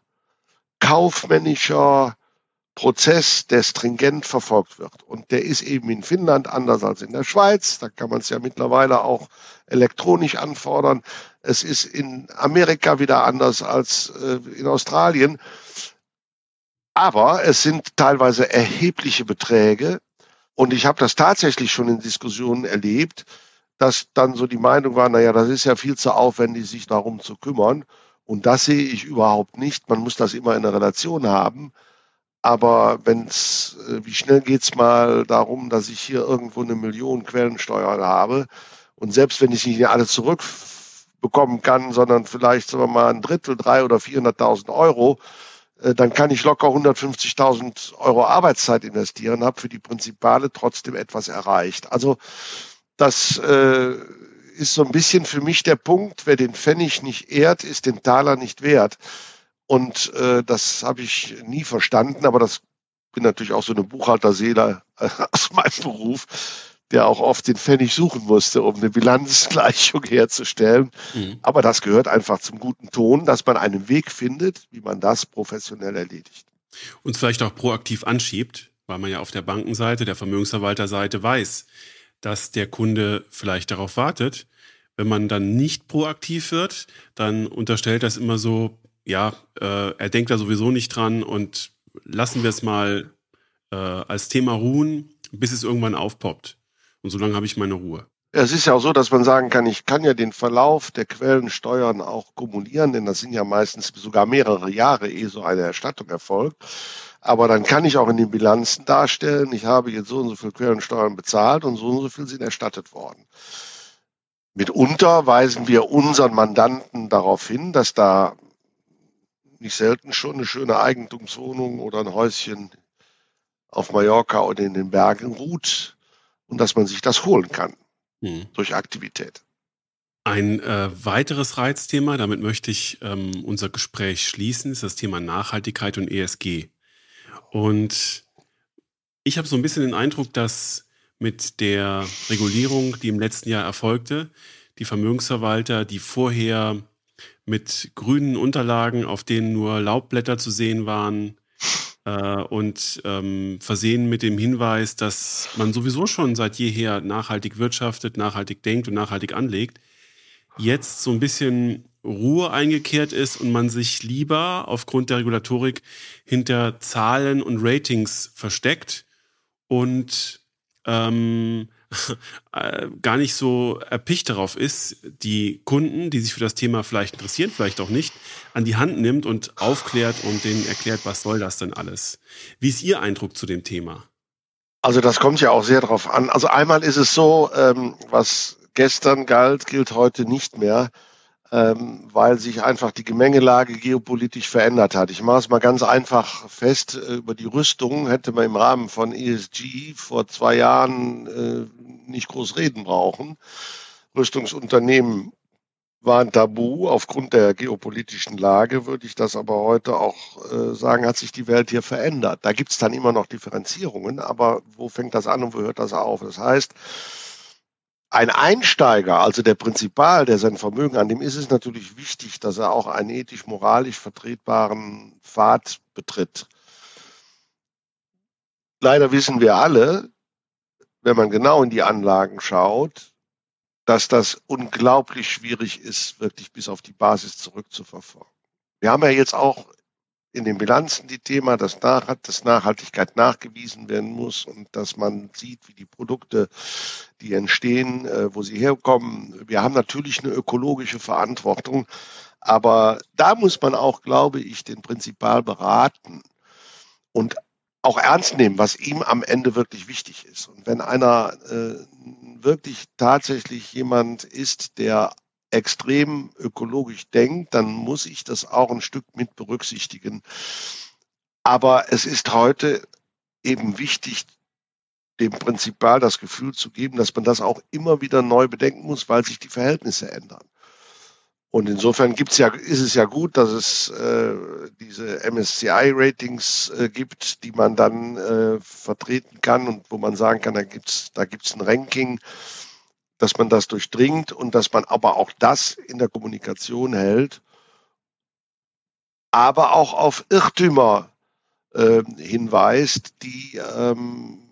kaufmännischer Prozess, der stringent verfolgt wird. Und der ist eben in Finnland anders als in der Schweiz. Da kann man es ja mittlerweile auch elektronisch anfordern. Es ist in Amerika wieder anders als äh, in Australien. Aber es sind teilweise erhebliche Beträge. Und ich habe das tatsächlich schon in Diskussionen erlebt, dass dann so die Meinung war, naja, das ist ja viel zu aufwendig, sich darum zu kümmern. Und das sehe ich überhaupt nicht. Man muss das immer in der Relation haben. Aber wenn's, äh, wie schnell geht's mal darum, dass ich hier irgendwo eine Million Quellensteuern habe und selbst wenn ich nicht alle zurückbekommen kann, sondern vielleicht sagen wir mal ein Drittel, drei oder 400.000 Euro, dann kann ich locker 150.000 Euro Arbeitszeit investieren, habe für die Prinzipale trotzdem etwas erreicht. Also das äh, ist so ein bisschen für mich der Punkt, wer den Pfennig nicht ehrt, ist den Taler nicht wert. Und äh, das habe ich nie verstanden, aber das bin natürlich auch so eine Buchhalterseele äh, (laughs) aus meinem Beruf, der auch oft den Pfennig suchen musste, um eine Bilanzgleichung (laughs) herzustellen. Mhm. Aber das gehört einfach zum guten Ton, dass man einen Weg findet, wie man das professionell erledigt. Und vielleicht auch proaktiv anschiebt, weil man ja auf der Bankenseite, der Vermögensverwalterseite weiß, dass der Kunde vielleicht darauf wartet. Wenn man dann nicht proaktiv wird, dann unterstellt das immer so, ja, äh, er denkt da sowieso nicht dran und lassen wir es mal äh, als Thema ruhen, bis es irgendwann aufpoppt. Und solange habe ich meine Ruhe. Es ist ja auch so, dass man sagen kann, ich kann ja den Verlauf der Quellensteuern auch kumulieren, denn das sind ja meistens sogar mehrere Jahre, ehe so eine Erstattung erfolgt. Aber dann kann ich auch in den Bilanzen darstellen, ich habe jetzt so und so viel Quellensteuern bezahlt und so und so viel sind erstattet worden. Mitunter weisen wir unseren Mandanten darauf hin, dass da nicht selten schon eine schöne Eigentumswohnung oder ein Häuschen auf Mallorca oder in den Bergen ruht und dass man sich das holen kann mhm. durch Aktivität. Ein äh, weiteres Reizthema, damit möchte ich ähm, unser Gespräch schließen, ist das Thema Nachhaltigkeit und ESG. Und ich habe so ein bisschen den Eindruck, dass mit der Regulierung, die im letzten Jahr erfolgte, die Vermögensverwalter, die vorher mit grünen Unterlagen, auf denen nur Laubblätter zu sehen waren äh, und ähm, versehen mit dem Hinweis, dass man sowieso schon seit jeher nachhaltig wirtschaftet, nachhaltig denkt und nachhaltig anlegt, jetzt so ein bisschen Ruhe eingekehrt ist und man sich lieber aufgrund der Regulatorik hinter Zahlen und Ratings versteckt und ähm, (laughs) äh, gar nicht so erpicht darauf ist, die Kunden, die sich für das Thema vielleicht interessieren, vielleicht auch nicht, an die Hand nimmt und aufklärt und denen erklärt, was soll das denn alles? Wie ist Ihr Eindruck zu dem Thema? Also das kommt ja auch sehr darauf an. Also einmal ist es so, ähm, was gestern galt, gilt heute nicht mehr ähm, weil sich einfach die Gemengelage geopolitisch verändert hat. Ich mache es mal ganz einfach fest. Äh, über die Rüstung hätte man im Rahmen von ESG vor zwei Jahren äh, nicht groß reden brauchen. Rüstungsunternehmen waren tabu. Aufgrund der geopolitischen Lage würde ich das aber heute auch äh, sagen, hat sich die Welt hier verändert. Da gibt es dann immer noch Differenzierungen, aber wo fängt das an und wo hört das auf? Das heißt, ein Einsteiger, also der Prinzipal, der sein Vermögen an dem ist es natürlich wichtig, dass er auch einen ethisch-moralisch vertretbaren Pfad betritt. Leider wissen wir alle, wenn man genau in die Anlagen schaut, dass das unglaublich schwierig ist, wirklich bis auf die Basis zurückzuverfolgen. Wir haben ja jetzt auch in den Bilanzen die Thema, dass, nach, dass Nachhaltigkeit nachgewiesen werden muss und dass man sieht, wie die Produkte, die entstehen, äh, wo sie herkommen. Wir haben natürlich eine ökologische Verantwortung, aber da muss man auch, glaube ich, den Prinzipal beraten und auch ernst nehmen, was ihm am Ende wirklich wichtig ist. Und wenn einer äh, wirklich tatsächlich jemand ist, der extrem ökologisch denkt, dann muss ich das auch ein Stück mit berücksichtigen. Aber es ist heute eben wichtig, dem Prinzipal das Gefühl zu geben, dass man das auch immer wieder neu bedenken muss, weil sich die Verhältnisse ändern. Und insofern gibt's ja, ist es ja gut, dass es äh, diese MSCI-Ratings äh, gibt, die man dann äh, vertreten kann und wo man sagen kann, da gibt's da gibt's ein Ranking dass man das durchdringt und dass man aber auch das in der Kommunikation hält, aber auch auf Irrtümer äh, hinweist, die ähm,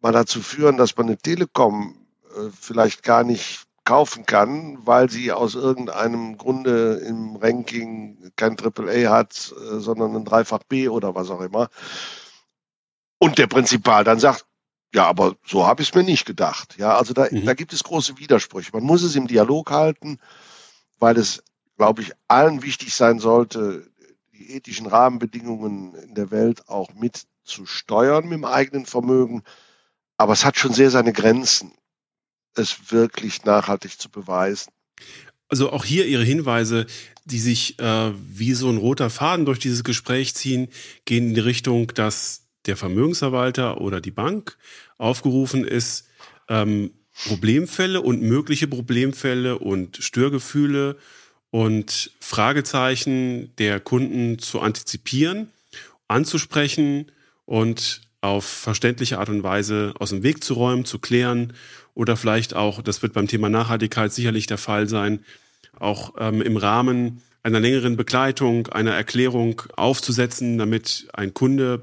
mal dazu führen, dass man eine Telekom äh, vielleicht gar nicht kaufen kann, weil sie aus irgendeinem Grunde im Ranking kein AAA hat, äh, sondern ein Dreifach B oder was auch immer. Und der Prinzipal dann sagt, Ja, aber so habe ich es mir nicht gedacht. Ja, also da, mhm. da gibt es große Widersprüche. Man muss es im Dialog halten, weil es, glaube ich, allen wichtig sein sollte, die ethischen Rahmenbedingungen in der Welt auch mit zu steuern mit dem eigenen Vermögen. Aber es hat schon sehr seine Grenzen, es wirklich nachhaltig zu beweisen. Also auch hier Ihre Hinweise, die sich äh, wie so ein roter Faden durch dieses Gespräch ziehen, gehen in die Richtung, dass der Vermögensverwalter oder die Bank aufgerufen ist, ähm, Problemfälle und mögliche Problemfälle und Störgefühle und Fragezeichen der Kunden zu antizipieren, anzusprechen und auf verständliche Art und Weise aus dem Weg zu räumen, zu klären oder vielleicht auch, das wird beim Thema Nachhaltigkeit sicherlich der Fall sein, auch ähm, im Rahmen einer längeren Begleitung, einer Erklärung aufzusetzen, damit ein Kunde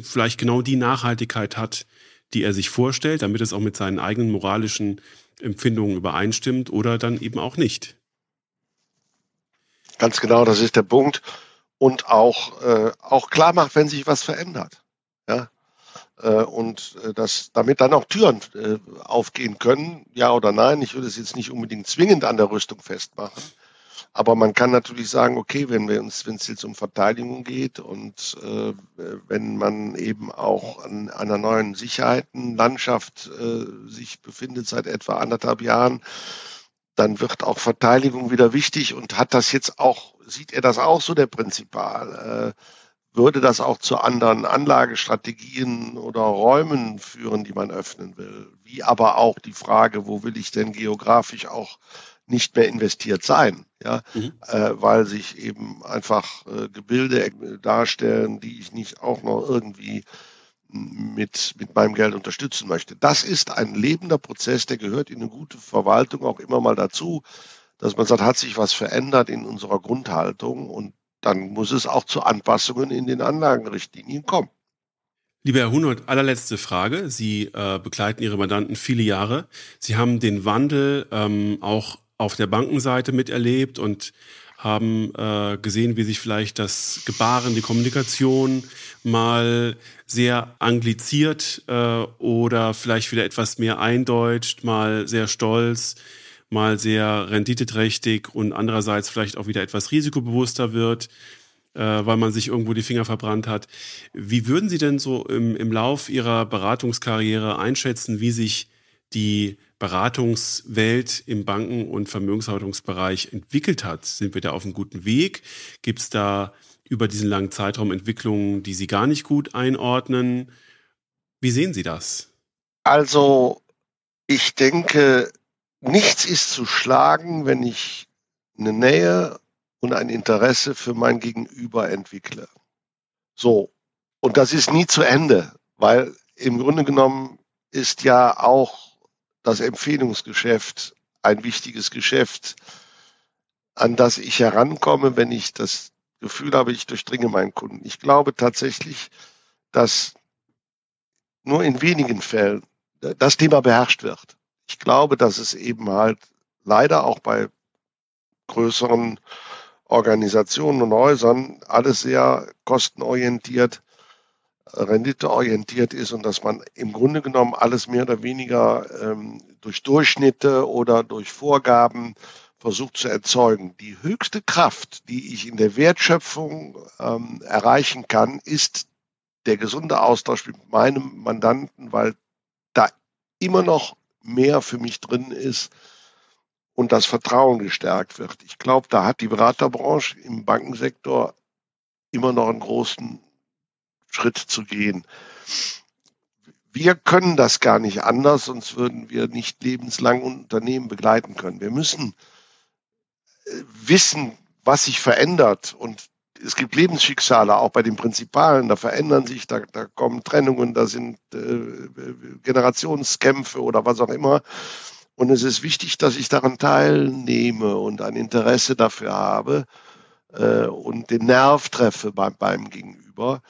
vielleicht genau die Nachhaltigkeit hat, die er sich vorstellt, damit es auch mit seinen eigenen moralischen Empfindungen übereinstimmt oder dann eben auch nicht. Ganz genau, das ist der Punkt. Und auch, äh, auch klar macht, wenn sich was verändert. Ja? Äh, und äh, dass damit dann auch Türen äh, aufgehen können, ja oder nein. Ich würde es jetzt nicht unbedingt zwingend an der Rüstung festmachen. Aber man kann natürlich sagen, okay, wenn wir uns, wenn es jetzt um Verteidigung geht und äh, wenn man eben auch an einer neuen Sicherheitenlandschaft äh, sich befindet seit etwa anderthalb Jahren, dann wird auch Verteidigung wieder wichtig und hat das jetzt auch, sieht er das auch so, der Prinzipal? Äh, würde das auch zu anderen Anlagestrategien oder Räumen führen, die man öffnen will? Wie aber auch die Frage, wo will ich denn geografisch auch nicht mehr investiert sein, ja, mhm. äh, weil sich eben einfach äh, Gebilde darstellen, die ich nicht auch noch irgendwie mit, mit meinem Geld unterstützen möchte. Das ist ein lebender Prozess, der gehört in eine gute Verwaltung auch immer mal dazu, dass man sagt, hat sich was verändert in unserer Grundhaltung und dann muss es auch zu Anpassungen in den Anlagenrichtlinien kommen. Lieber Herr Hunold, allerletzte Frage. Sie äh, begleiten Ihre Mandanten viele Jahre. Sie haben den Wandel ähm, auch auf der Bankenseite miterlebt und haben äh, gesehen, wie sich vielleicht das Gebaren, die Kommunikation mal sehr angliziert äh, oder vielleicht wieder etwas mehr eindeutscht, mal sehr stolz, mal sehr renditeträchtig und andererseits vielleicht auch wieder etwas risikobewusster wird, äh, weil man sich irgendwo die Finger verbrannt hat. Wie würden Sie denn so im, im Lauf Ihrer Beratungskarriere einschätzen, wie sich die Beratungswelt im Banken- und Vermögenshaltungsbereich entwickelt hat? Sind wir da auf einem guten Weg? Gibt es da über diesen langen Zeitraum Entwicklungen, die Sie gar nicht gut einordnen? Wie sehen Sie das? Also, ich denke, nichts ist zu schlagen, wenn ich eine Nähe und ein Interesse für mein Gegenüber entwickle. So. Und das ist nie zu Ende, weil im Grunde genommen ist ja auch das Empfehlungsgeschäft ein wichtiges Geschäft, an das ich herankomme, wenn ich das Gefühl habe, ich durchdringe meinen Kunden. Ich glaube tatsächlich, dass nur in wenigen Fällen das Thema beherrscht wird. Ich glaube, dass es eben halt leider auch bei größeren Organisationen und Häusern alles sehr kostenorientiert renditeorientiert ist und dass man im Grunde genommen alles mehr oder weniger ähm, durch Durchschnitte oder durch Vorgaben versucht zu erzeugen. Die höchste Kraft, die ich in der Wertschöpfung ähm, erreichen kann, ist der gesunde Austausch mit meinem Mandanten, weil da immer noch mehr für mich drin ist und das Vertrauen gestärkt wird. Ich glaube, da hat die Beraterbranche im Bankensektor immer noch einen großen Schritt zu gehen. Wir können das gar nicht anders, sonst würden wir nicht lebenslang Unternehmen begleiten können. Wir müssen äh, wissen, was sich verändert und es gibt Lebensschicksale auch bei den Prinzipalen, da verändern sich, da, da kommen Trennungen, da sind äh, Generationskämpfe oder was auch immer. Und es ist wichtig, dass ich daran teilnehme und ein Interesse dafür habe äh, und den Nerv treffe beim, beim Gegenüber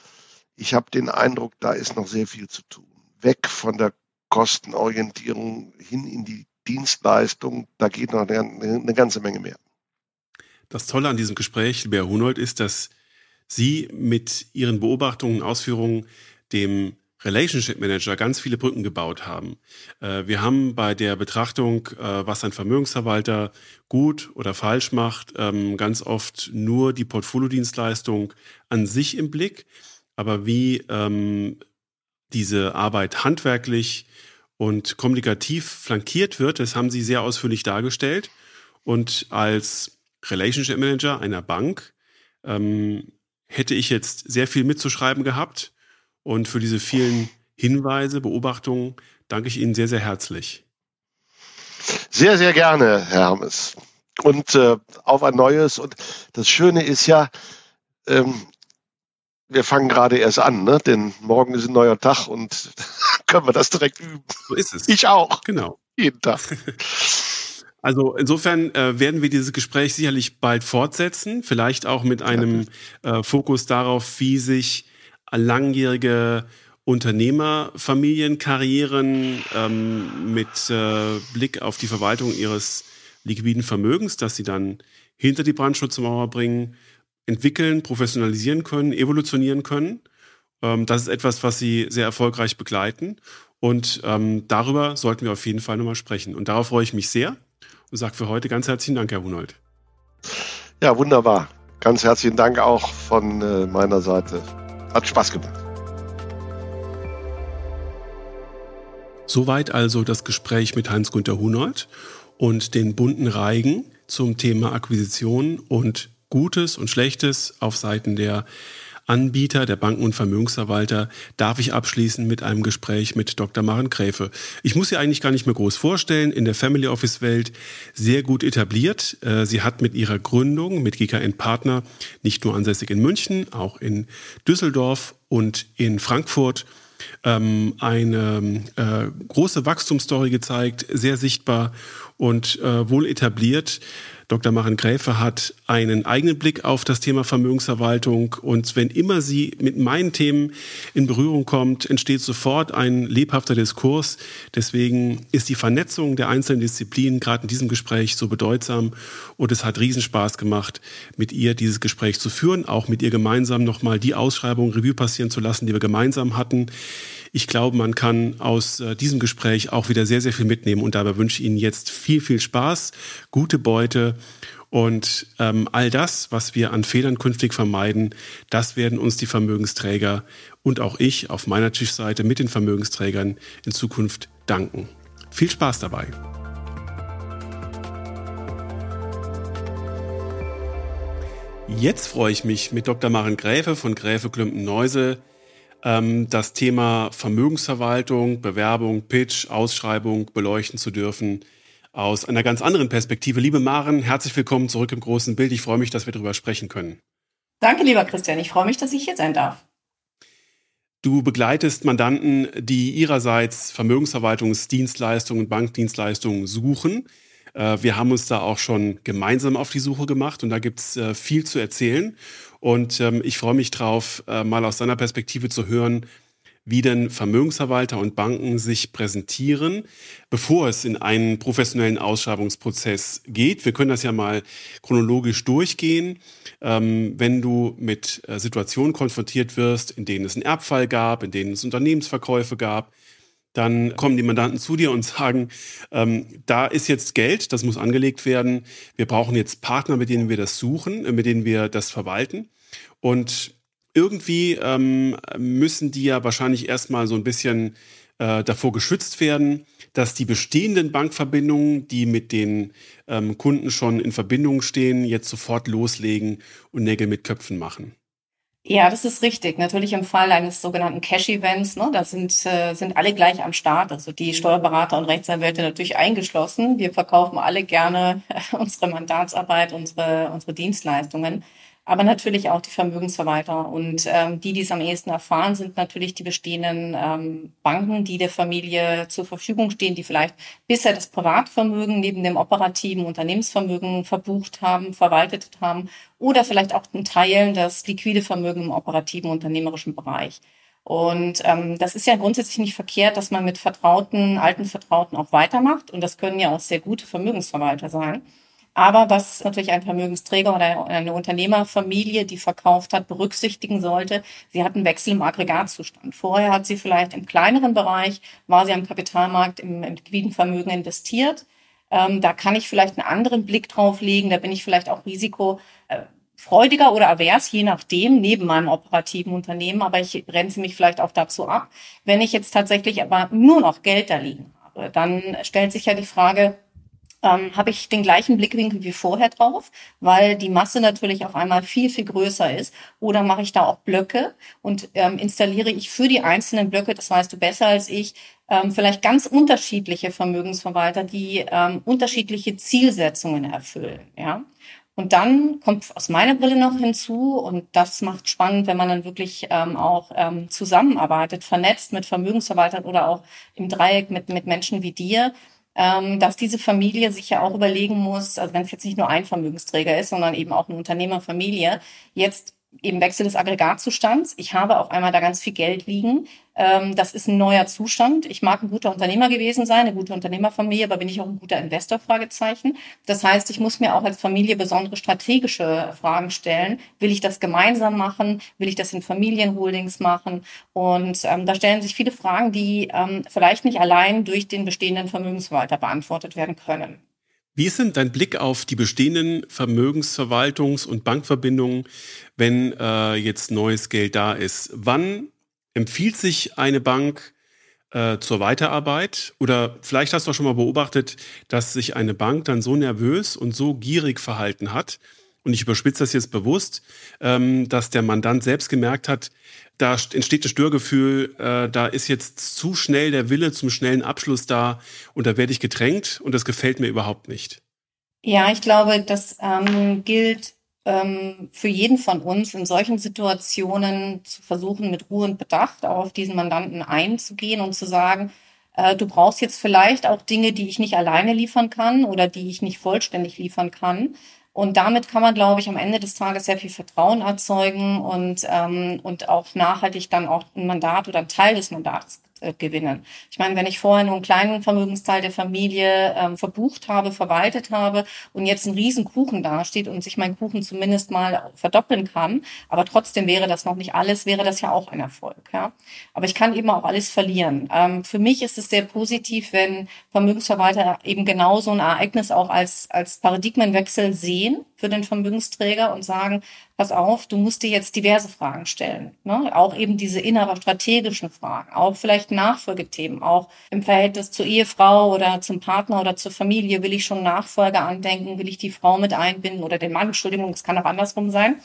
ich habe den Eindruck, da ist noch sehr viel zu tun. Weg von der Kostenorientierung hin in die Dienstleistung, da geht noch eine, eine ganze Menge mehr. Das Tolle an diesem Gespräch, lieber Hunold, ist, dass Sie mit Ihren Beobachtungen und Ausführungen dem Relationship Manager ganz viele Brücken gebaut haben. Äh, wir haben bei der Betrachtung, äh, was ein Vermögensverwalter gut oder falsch macht, ähm, ganz oft nur die Portfoliodienstleistung an sich im Blick. Aber wie ähm, diese Arbeit handwerklich und kommunikativ flankiert wird, das haben Sie sehr ausführlich dargestellt. Und als Relationship Manager einer Bank ähm, hätte ich jetzt sehr viel mitzuschreiben gehabt und für diese vielen Hinweise, Beobachtungen danke ich Ihnen sehr, sehr herzlich. Sehr, sehr gerne, Herr Hammes. Und äh, auf ein neues. Und das Schöne ist ja, ähm, wir fangen gerade erst an, ne? denn morgen ist ein neuer Tag und (laughs) können wir das direkt üben. So ist es. Ich auch. Genau. Jeden Tag. (laughs) Also insofern äh, werden wir dieses Gespräch sicherlich bald fortsetzen, vielleicht auch mit einem äh, Fokus darauf, wie sich langjährige Unternehmerfamilienkarrieren ähm, mit äh, Blick auf die Verwaltung ihres liquiden Vermögens, das sie dann hinter die Brandschutzmauer bringen, entwickeln, professionalisieren können, evolutionieren können. Ähm, das ist etwas, was sie sehr erfolgreich begleiten. Und ähm, darüber sollten wir auf jeden Fall nochmal sprechen. Und darauf freue ich mich sehr und sage für heute ganz herzlichen Dank, Herr Hunold. Ja, wunderbar. Ganz herzlichen Dank auch von äh, meiner Seite. Hat Spaß gemacht. Soweit also das Gespräch mit Hans-Günter Hunold und den bunten Reigen zum Thema Akquisition und Gutes und Schlechtes auf Seiten der Anbieter, der Banken und Vermögensverwalter, darf ich abschließen mit einem Gespräch mit Dr. Maren Gräfe. Ich muss sie eigentlich gar nicht mehr groß vorstellen, in der Family Office Welt sehr gut etabliert. Äh, sie hat mit ihrer Gründung mit GKN Partner nicht nur ansässig in München, auch in Düsseldorf und in Frankfurt ähm, eine äh, große Wachstumsstory gezeigt, sehr sichtbar und äh, wohl etabliert. Dr. Maren Gräfe hat einen eigenen Blick auf das Thema Vermögensverwaltung und wenn immer sie mit meinen Themen in Berührung kommt, entsteht sofort ein lebhafter Diskurs. Deswegen ist die Vernetzung der einzelnen Disziplinen gerade in diesem Gespräch so bedeutsam und es hat Riesenspaß gemacht, mit ihr dieses Gespräch zu führen, auch mit ihr gemeinsam nochmal die Ausschreibung Revue passieren zu lassen, die wir gemeinsam hatten. Ich glaube, man kann aus äh, diesem Gespräch auch wieder sehr, sehr viel mitnehmen und dabei wünsche ich Ihnen jetzt viel, viel Spaß, gute Beute und ähm, all das, was wir an Fehlern künftig vermeiden, das werden uns die Vermögensträger und auch ich auf meiner Tischseite mit den Vermögensträgern in Zukunft danken. Viel Spaß dabei. Jetzt freue ich mich mit Dr. Maren Gräfe von Gräfe Klümpen-Neusel ähm, das Thema Vermögensverwaltung, Bewerbung, Pitch, Ausschreibung beleuchten zu dürfen aus einer ganz anderen Perspektive. Liebe Maren, herzlich willkommen zurück im großen Bild. Ich freue mich, dass wir darüber sprechen können. Danke, lieber Christian. Ich freue mich, dass ich hier sein darf. Du begleitest Mandanten, die ihrerseits Vermögensverwaltungsdienstleistungen und Bankdienstleistungen suchen. Äh, wir haben uns da auch schon gemeinsam auf die Suche gemacht und da gibt es äh, viel zu erzählen. Und ähm, ich freue mich drauf, äh, mal aus seiner Perspektive zu hören, wie denn Vermögensverwalter und Banken sich präsentieren, bevor es in einen professionellen Ausschreibungsprozess geht. Wir können das ja mal chronologisch durchgehen. Ähm, wenn du mit Situationen konfrontiert wirst, in denen es einen Erbfall gab, in denen es Unternehmensverkäufe gab, dann kommen die Mandanten zu dir und (laughs) sagen, ähm, da ist jetzt Geld, das muss angelegt werden. Wir brauchen jetzt Partner, mit denen wir das suchen, äh, mit denen wir das verwalten. Und irgendwie ähm, müssen die ja wahrscheinlich erstmal so ein bisschen äh, davor geschützt werden, dass die bestehenden Bankverbindungen, die mit den ähm, Kunden schon in Verbindung stehen, jetzt sofort loslegen und Nägel mit Köpfen machen. Ja, das ist richtig. Natürlich im Fall eines sogenannten Cash-Events, ne, da sind, äh, sind alle gleich am Start. Also die Steuerberater und Rechtsanwälte natürlich eingeschlossen. Wir verkaufen alle gerne (laughs) unsere Mandatsarbeit, unsere, unsere Dienstleistungen aber natürlich auch die Vermögensverwalter. Und ähm, die, die es am ehesten erfahren, sind natürlich die bestehenden ähm, Banken, die der Familie zur Verfügung stehen, die vielleicht bisher das Privatvermögen neben dem operativen Unternehmensvermögen verbucht haben, verwaltet haben oder vielleicht auch in Teilen das liquide Vermögen im operativen unternehmerischen Bereich. Und ähm, das ist ja grundsätzlich nicht verkehrt, dass man mit Vertrauten, alten Vertrauten auch weitermacht. Und das können ja auch sehr gute Vermögensverwalter sein. Aber was natürlich ein Vermögensträger oder eine Unternehmerfamilie, die verkauft hat, berücksichtigen sollte, sie hat einen Wechsel im Aggregatzustand. Vorher hat sie vielleicht im kleineren Bereich, war sie am Kapitalmarkt im, im investiert. Ähm, da kann ich vielleicht einen anderen Blick drauf legen. Da bin ich vielleicht auch risikofreudiger oder avers, je nachdem, neben meinem operativen Unternehmen. Aber ich grenze mich vielleicht auch dazu ab. Wenn ich jetzt tatsächlich aber nur noch Geld da liegen habe, dann stellt sich ja die Frage, ähm, habe ich den gleichen Blickwinkel wie vorher drauf, weil die Masse natürlich auf einmal viel, viel größer ist. Oder mache ich da auch Blöcke und ähm, installiere ich für die einzelnen Blöcke, das weißt du besser als ich, ähm, vielleicht ganz unterschiedliche Vermögensverwalter, die ähm, unterschiedliche Zielsetzungen erfüllen. Ja? Und dann kommt aus meiner Brille noch hinzu, und das macht spannend, wenn man dann wirklich ähm, auch ähm, zusammenarbeitet, vernetzt mit Vermögensverwaltern oder auch im Dreieck mit, mit Menschen wie dir, ähm, dass diese Familie sich ja auch überlegen muss, also wenn es jetzt nicht nur ein Vermögensträger ist, sondern eben auch eine Unternehmerfamilie, jetzt eben Wechsel des Aggregatzustands. Ich habe auf einmal da ganz viel Geld liegen. Ähm, das ist ein neuer Zustand. Ich mag ein guter Unternehmer gewesen sein, eine gute Unternehmerfamilie, aber bin ich auch ein guter Investor? Fragezeichen. Das heißt, ich muss mir auch als Familie besondere strategische Fragen stellen. Will ich das gemeinsam machen? Will ich das in Familienholdings machen? Und ähm, da stellen sich viele Fragen, die ähm, vielleicht nicht allein durch den bestehenden Vermögensverwalter beantwortet werden können. Wie ist denn dein Blick auf die bestehenden Vermögensverwaltungs- und Bankverbindungen, wenn äh, jetzt neues Geld da ist? Wann empfiehlt sich eine Bank äh, zur Weiterarbeit? Oder vielleicht hast du auch schon mal beobachtet, dass sich eine Bank dann so nervös und so gierig verhalten hat, und ich überspitze das jetzt bewusst, ähm, dass der Mandant selbst gemerkt hat, da entsteht ein Störgefühl, äh, da ist jetzt zu schnell der Wille zum schnellen Abschluss da und da werde ich gedrängt und das gefällt mir überhaupt nicht. Ja, ich glaube, das ähm, gilt ähm, für jeden von uns in solchen Situationen zu versuchen, mit Ruhe und Bedacht auf diesen Mandanten einzugehen und zu sagen, äh, du brauchst jetzt vielleicht auch Dinge, die ich nicht alleine liefern kann oder die ich nicht vollständig liefern kann. Und damit kann man, glaube ich, am Ende des Tages sehr viel Vertrauen erzeugen und, ähm, und auch nachhaltig dann auch ein Mandat oder ein Teil des Mandats äh, gewinnen. Ich meine, wenn ich vorher nur einen kleinen Vermögensteil der Familie ähm, verbucht habe, verwaltet habe und jetzt ein Riesenkuchen dasteht und sich mein Kuchen zumindest mal verdoppeln kann, aber trotzdem wäre das noch nicht alles, wäre das ja auch ein Erfolg. Ja? Aber ich kann eben auch alles verlieren. Ähm, für mich ist es sehr positiv, wenn Vermögensverwalter eben genau so ein Ereignis auch als, als Paradigmenwechsel sehen für den Vermögensträger und sagen, pass auf, du musst dir jetzt diverse Fragen stellen. Ne? Auch eben diese innere strategischen Fragen, auch vielleicht Nachfolgethemen, auch im Verhältnis zur Ehefrau oder zum Partner oder zur Familie. Will ich schon Nachfolge andenken? Will ich die Frau mit einbinden oder den Mann? Entschuldigung, es kann auch andersrum sein.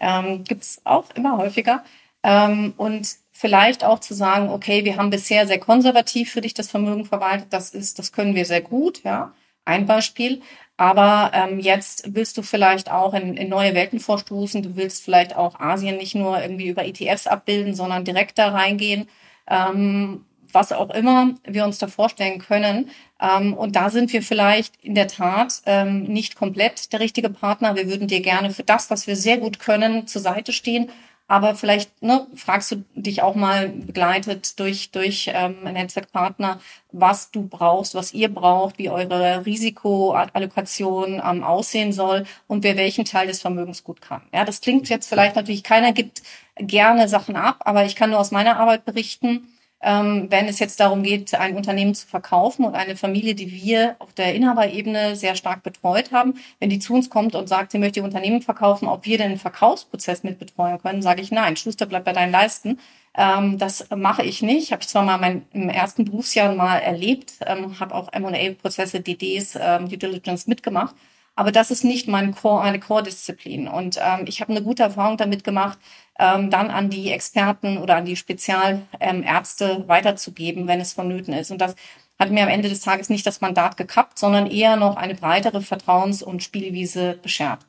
Ähm, Gibt es auch immer häufiger. Ähm, und vielleicht auch zu sagen, okay, wir haben bisher sehr konservativ für dich das Vermögen verwaltet. Das ist, das können wir sehr gut, ja. Ein Beispiel. Aber ähm, jetzt willst du vielleicht auch in, in neue Welten vorstoßen. Du willst vielleicht auch Asien nicht nur irgendwie über ETFs abbilden, sondern direkt da reingehen. Ähm, was auch immer wir uns da vorstellen können. Ähm, und da sind wir vielleicht in der Tat ähm, nicht komplett der richtige Partner. Wir würden dir gerne für das, was wir sehr gut können, zur Seite stehen. Aber vielleicht ne, fragst du dich auch mal begleitet durch, durch ähm, Netzwerkpartner, was du brauchst, was ihr braucht, wie eure Risikoallokation ähm, aussehen soll und wer welchen Teil des Vermögens gut kann. Ja, das klingt jetzt vielleicht natürlich, keiner gibt gerne Sachen ab, aber ich kann nur aus meiner Arbeit berichten wenn es jetzt darum geht, ein Unternehmen zu verkaufen und eine Familie, die wir auf der Inhaberebene sehr stark betreut haben, wenn die zu uns kommt und sagt, sie möchte ihr Unternehmen verkaufen, ob wir den Verkaufsprozess mit betreuen können, sage ich nein, Schuster bleibt bei deinen Leisten. Ähm, das mache ich nicht. Habe ich zwar mal mein, im ersten Berufsjahr mal erlebt, ähm, habe auch M&A-Prozesse, DDs, ähm, Due Diligence mitgemacht, aber das ist nicht mein Core, eine Core-Disziplin. Und ähm, ich habe eine gute Erfahrung damit gemacht, ähm, dann an die Experten oder an die Spezialärzte ähm, weiterzugeben, wenn es vonnöten ist. Und das hat mir am Ende des Tages nicht das Mandat gekappt, sondern eher noch eine breitere Vertrauens- und Spielwiese beschert.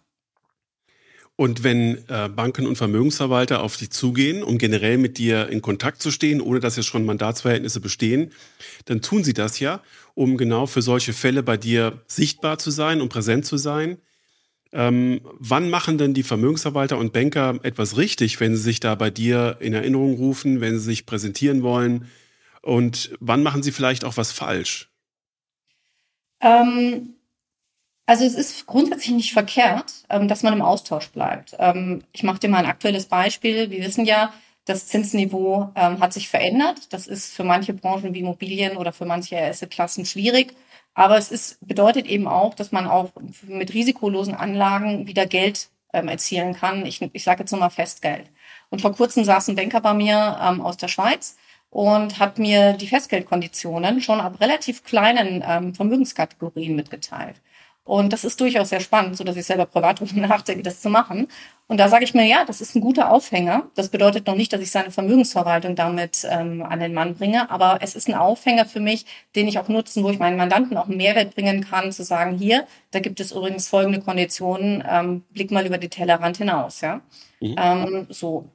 Und wenn äh, Banken und Vermögensverwalter auf dich zugehen, um generell mit dir in Kontakt zu stehen, ohne dass jetzt schon Mandatsverhältnisse bestehen, dann tun sie das ja, um genau für solche Fälle bei dir sichtbar zu sein und präsent zu sein. Ähm, wann machen denn die Vermögensverwalter und Banker etwas richtig, wenn sie sich da bei dir in Erinnerung rufen, wenn sie sich präsentieren wollen? Und wann machen sie vielleicht auch was falsch? Ähm, Also es ist grundsätzlich nicht verkehrt, ähm, dass man im Austausch bleibt. Ähm, ich mache dir mal ein aktuelles Beispiel. Wir wissen ja, das Zinsniveau ähm, hat sich verändert. Das ist für manche Branchen wie Immobilien oder für manche Assetklassen schwierig. Aber es ist, bedeutet eben auch, dass man auch mit risikolosen Anlagen wieder Geld erzielen kann. Ich, ich sage jetzt nochmal Festgeld. Und vor kurzem saß ein Banker bei mir aus der Schweiz und hat mir die Festgeldkonditionen schon ab relativ kleinen ähm, Vermögenskategorien mitgeteilt. Und das ist durchaus sehr spannend, so dass ich selber privat (laughs) darüber nachdenke, das zu machen. Und da sage ich mir, ja, das ist ein guter Aufhänger. Das bedeutet noch nicht, dass ich seine Vermögensverwaltung damit ähm, an den Mann bringe, aber es ist ein Aufhänger für mich, den ich auch nutzen, wo ich meinen Mandanten auch einen Mehrwert bringen kann, zu sagen, hier, da gibt es übrigens folgende Konditionen, ähm, blick mal über die Tellerrand hinaus. Ja, mhm. ähm, so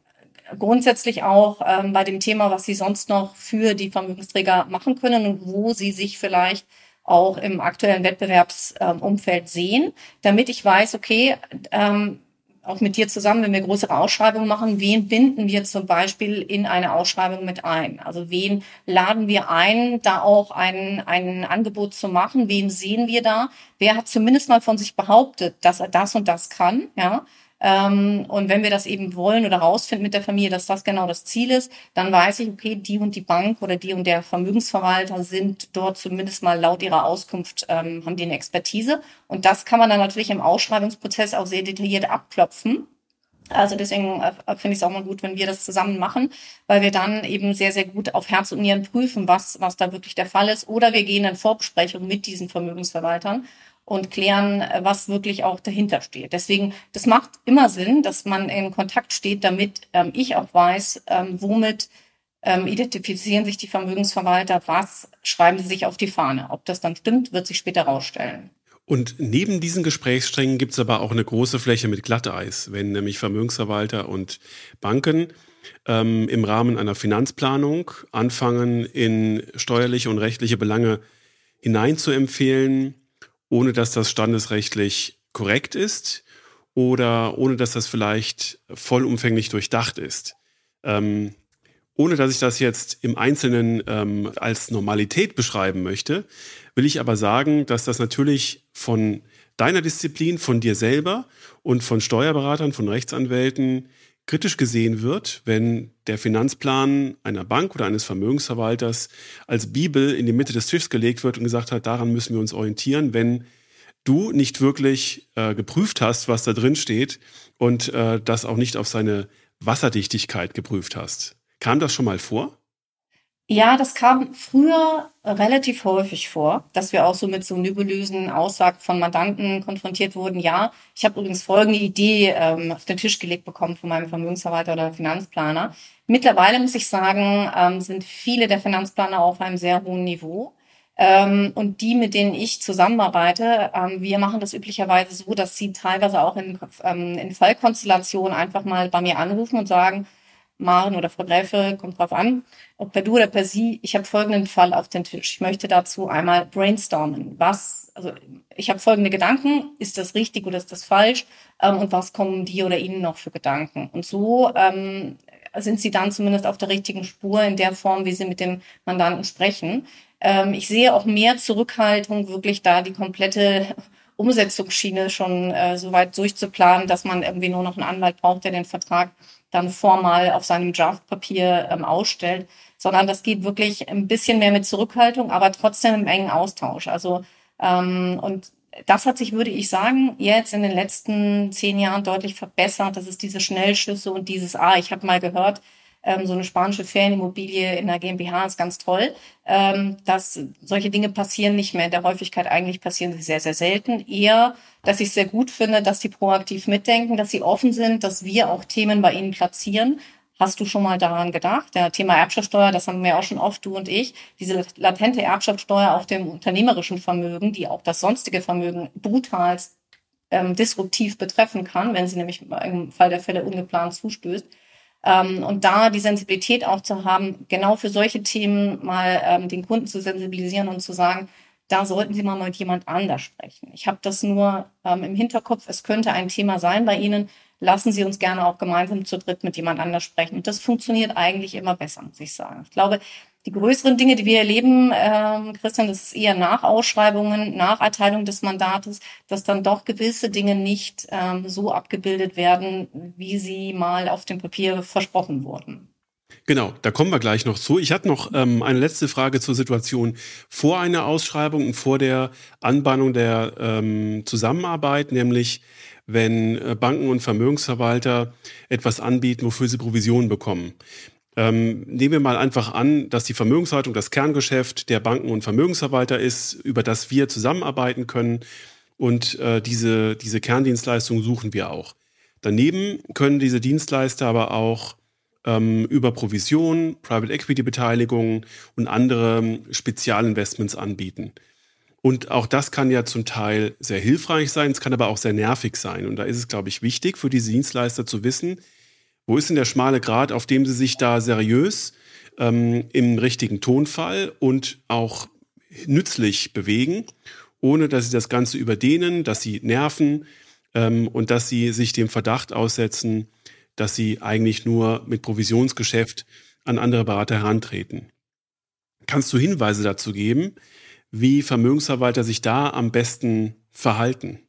grundsätzlich auch ähm, bei dem Thema, was Sie sonst noch für die Vermögensträger machen können und wo Sie sich vielleicht auch im aktuellen Wettbewerbsumfeld sehen, damit ich weiß, okay, ähm, auch mit dir zusammen, wenn wir größere Ausschreibungen machen, wen binden wir zum Beispiel in eine Ausschreibung mit ein? Also wen laden wir ein, da auch ein, ein Angebot zu machen? Wen sehen wir da? Wer hat zumindest mal von sich behauptet, dass er das und das kann? Ja, und wenn wir das eben wollen oder rausfinden mit der Familie, dass das genau das Ziel ist, dann weiß ich, okay, die und die Bank oder die und der Vermögensverwalter sind dort zumindest mal laut ihrer Auskunft, ähm, haben die eine Expertise. Und das kann man dann natürlich im Ausschreibungsprozess auch sehr detailliert abklopfen. Also deswegen äh, finde ich es auch mal gut, wenn wir das zusammen machen, weil wir dann eben sehr, sehr gut auf Herz und Nieren prüfen, was, was da wirklich der Fall ist. Oder wir gehen in Vorbesprechungen mit diesen Vermögensverwaltern und klären, was wirklich auch dahinter steht. Deswegen, das macht immer Sinn, dass man in Kontakt steht, damit ähm, ich auch weiß, ähm, womit ähm, identifizieren sich die Vermögensverwalter, was schreiben sie sich auf die Fahne. Ob das dann stimmt, wird sich später rausstellen. Und neben diesen Gesprächssträngen gibt es aber auch eine große Fläche mit Glatteis, wenn nämlich Vermögensverwalter und Banken ähm, im Rahmen einer Finanzplanung anfangen, in steuerliche und rechtliche Belange hineinzuempfehlen, ohne dass das standesrechtlich korrekt ist oder ohne dass das vielleicht vollumfänglich durchdacht ist. Ähm, ohne dass ich das jetzt im Einzelnen ähm, als Normalität beschreiben möchte, will ich aber sagen, dass das natürlich von deiner Disziplin, von dir selber und von Steuerberatern, von Rechtsanwälten kritisch gesehen wird, wenn der Finanzplan einer Bank oder eines Vermögensverwalters als Bibel in die Mitte des Tisches gelegt wird und gesagt hat, daran müssen wir uns orientieren, wenn du nicht wirklich äh, geprüft hast, was da drin steht und äh, das auch nicht auf seine Wasserdichtigkeit geprüft hast. Kam das schon mal vor? Ja, das kam früher relativ häufig vor, dass wir auch so mit so nebulösen Aussagen von Mandanten konfrontiert wurden. Ja, ich habe übrigens folgende Idee ähm, auf den Tisch gelegt bekommen von meinem Vermögensverwalter oder Finanzplaner. Mittlerweile muss ich sagen, ähm, sind viele der Finanzplaner auf einem sehr hohen Niveau. Ähm, und die, mit denen ich zusammenarbeite, ähm, wir machen das üblicherweise so, dass sie teilweise auch in, ähm, in Fallkonstellationen einfach mal bei mir anrufen und sagen, Maren oder Frau Gräfe, kommt drauf an, ob per du oder per sie, ich habe folgenden Fall auf den Tisch. Ich möchte dazu einmal brainstormen. Was, also ich habe folgende Gedanken, ist das richtig oder ist das falsch? Ähm, und was kommen die oder ihnen noch für Gedanken? Und so ähm, sind sie dann zumindest auf der richtigen Spur in der Form, wie sie mit dem Mandanten sprechen. Ähm, ich sehe auch mehr Zurückhaltung, wirklich da die komplette Umsetzungsschiene schon äh, so weit durchzuplanen, dass man irgendwie nur noch einen Anwalt braucht, der den Vertrag dann formal auf seinem Draftpapier ähm, ausstellt, sondern das geht wirklich ein bisschen mehr mit Zurückhaltung, aber trotzdem im engen Austausch. Also ähm, und das hat sich, würde ich sagen, jetzt in den letzten zehn Jahren deutlich verbessert. Das ist diese Schnellschüsse und dieses, ah, ich habe mal gehört, ähm, so eine spanische Ferienimmobilie in der GmbH ist ganz toll. Ähm, dass solche Dinge passieren nicht mehr. In der Häufigkeit eigentlich passieren sie sehr, sehr selten. Eher, dass ich sehr gut finde, dass sie proaktiv mitdenken, dass sie offen sind, dass wir auch Themen bei ihnen platzieren. Hast du schon mal daran gedacht? Der Thema Erbschaftssteuer, das haben wir auch schon oft, du und ich. Diese latente Erbschaftssteuer auf dem unternehmerischen Vermögen, die auch das sonstige Vermögen brutal ähm, disruptiv betreffen kann, wenn sie nämlich im Fall der Fälle ungeplant zustößt. Ähm, und da die Sensibilität auch zu haben, genau für solche Themen mal ähm, den Kunden zu sensibilisieren und zu sagen, da sollten Sie mal mit jemand anders sprechen. Ich habe das nur ähm, im Hinterkopf, es könnte ein Thema sein bei Ihnen. Lassen Sie uns gerne auch gemeinsam zu dritt mit jemand anders sprechen. Und das funktioniert eigentlich immer besser, muss ich sagen. Ich glaube, Die größeren Dinge, die wir erleben, ähm, Christian, das ist eher nach Ausschreibungen, nach Erteilung des Mandates, dass dann doch gewisse Dinge nicht ähm, so abgebildet werden, wie sie mal auf dem Papier versprochen wurden. Genau, da kommen wir gleich noch zu. Ich hatte noch ähm, eine letzte Frage zur Situation vor einer Ausschreibung und vor der Anbahnung der ähm, Zusammenarbeit, nämlich wenn äh, Banken und Vermögensverwalter etwas anbieten, wofür sie Provisionen bekommen. Ähm, nehmen wir mal einfach an, dass die Vermögenshaltung das Kerngeschäft der Banken und Vermögensverwalter ist, über das wir zusammenarbeiten können. Und äh, diese, diese Kerndienstleistung suchen wir auch. Daneben können diese Dienstleister aber auch ähm, über Provision, Private Equity Beteiligungen und andere Spezialinvestments anbieten. Und auch das kann ja zum Teil sehr hilfreich sein, es kann aber auch sehr nervig sein. Und da ist es, glaube ich, wichtig für diese Dienstleister zu wissen, wo ist denn der schmale Grad, auf dem sie sich da seriös ähm, im richtigen Tonfall und auch nützlich bewegen, ohne dass sie das Ganze überdehnen, dass sie nerven ähm, und dass sie sich dem Verdacht aussetzen, dass sie eigentlich nur mit Provisionsgeschäft an andere Berater herantreten. Kannst du Hinweise dazu geben, wie Vermögensverwalter sich da am besten verhalten?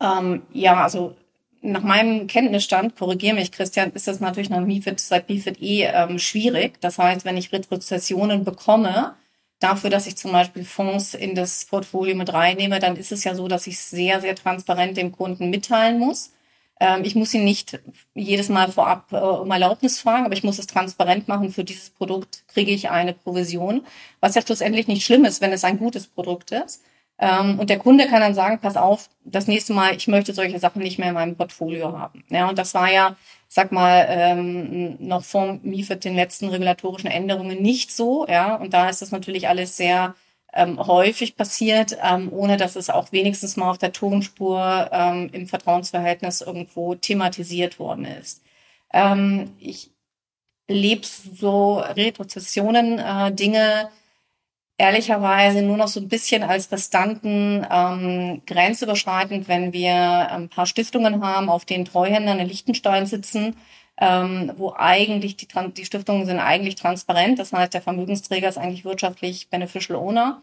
Ähm, ja, also nach meinem Kenntnisstand, korrigiere mich Christian, ist das natürlich nach MIFID, seit MIFID eh ähm, schwierig. Das heißt, wenn ich Retrozessionen bekomme, dafür, dass ich zum Beispiel Fonds in das Portfolio mit reinnehme, dann ist es ja so, dass ich sehr, sehr transparent dem Kunden mitteilen muss. Ähm, ich muss ihn nicht jedes Mal vorab äh, um Erlaubnis fragen, aber ich muss es transparent machen. Für dieses Produkt kriege ich eine Provision, was ja schlussendlich nicht schlimm ist, wenn es ein gutes Produkt ist. Ähm, und der Kunde kann dann sagen, pass auf, das nächste Mal, ich möchte solche Sachen nicht mehr in meinem Portfolio haben. Ja, und das war ja, sag mal, ähm, noch vor MIFID den letzten regulatorischen Änderungen nicht so. Ja, und da ist das natürlich alles sehr ähm, häufig passiert, ähm, ohne dass es auch wenigstens mal auf der Tonspur ähm, im Vertrauensverhältnis irgendwo thematisiert worden ist. Ähm, ich lebe so Retrozessionen, äh, Dinge, ehrlicherweise nur noch so ein bisschen als Restanten ähm, grenzüberschreitend, wenn wir ein paar Stiftungen haben, auf denen Treuhänder in Liechtenstein sitzen, ähm, wo eigentlich die, die Stiftungen sind eigentlich transparent. Das heißt, der Vermögensträger ist eigentlich wirtschaftlich beneficial owner.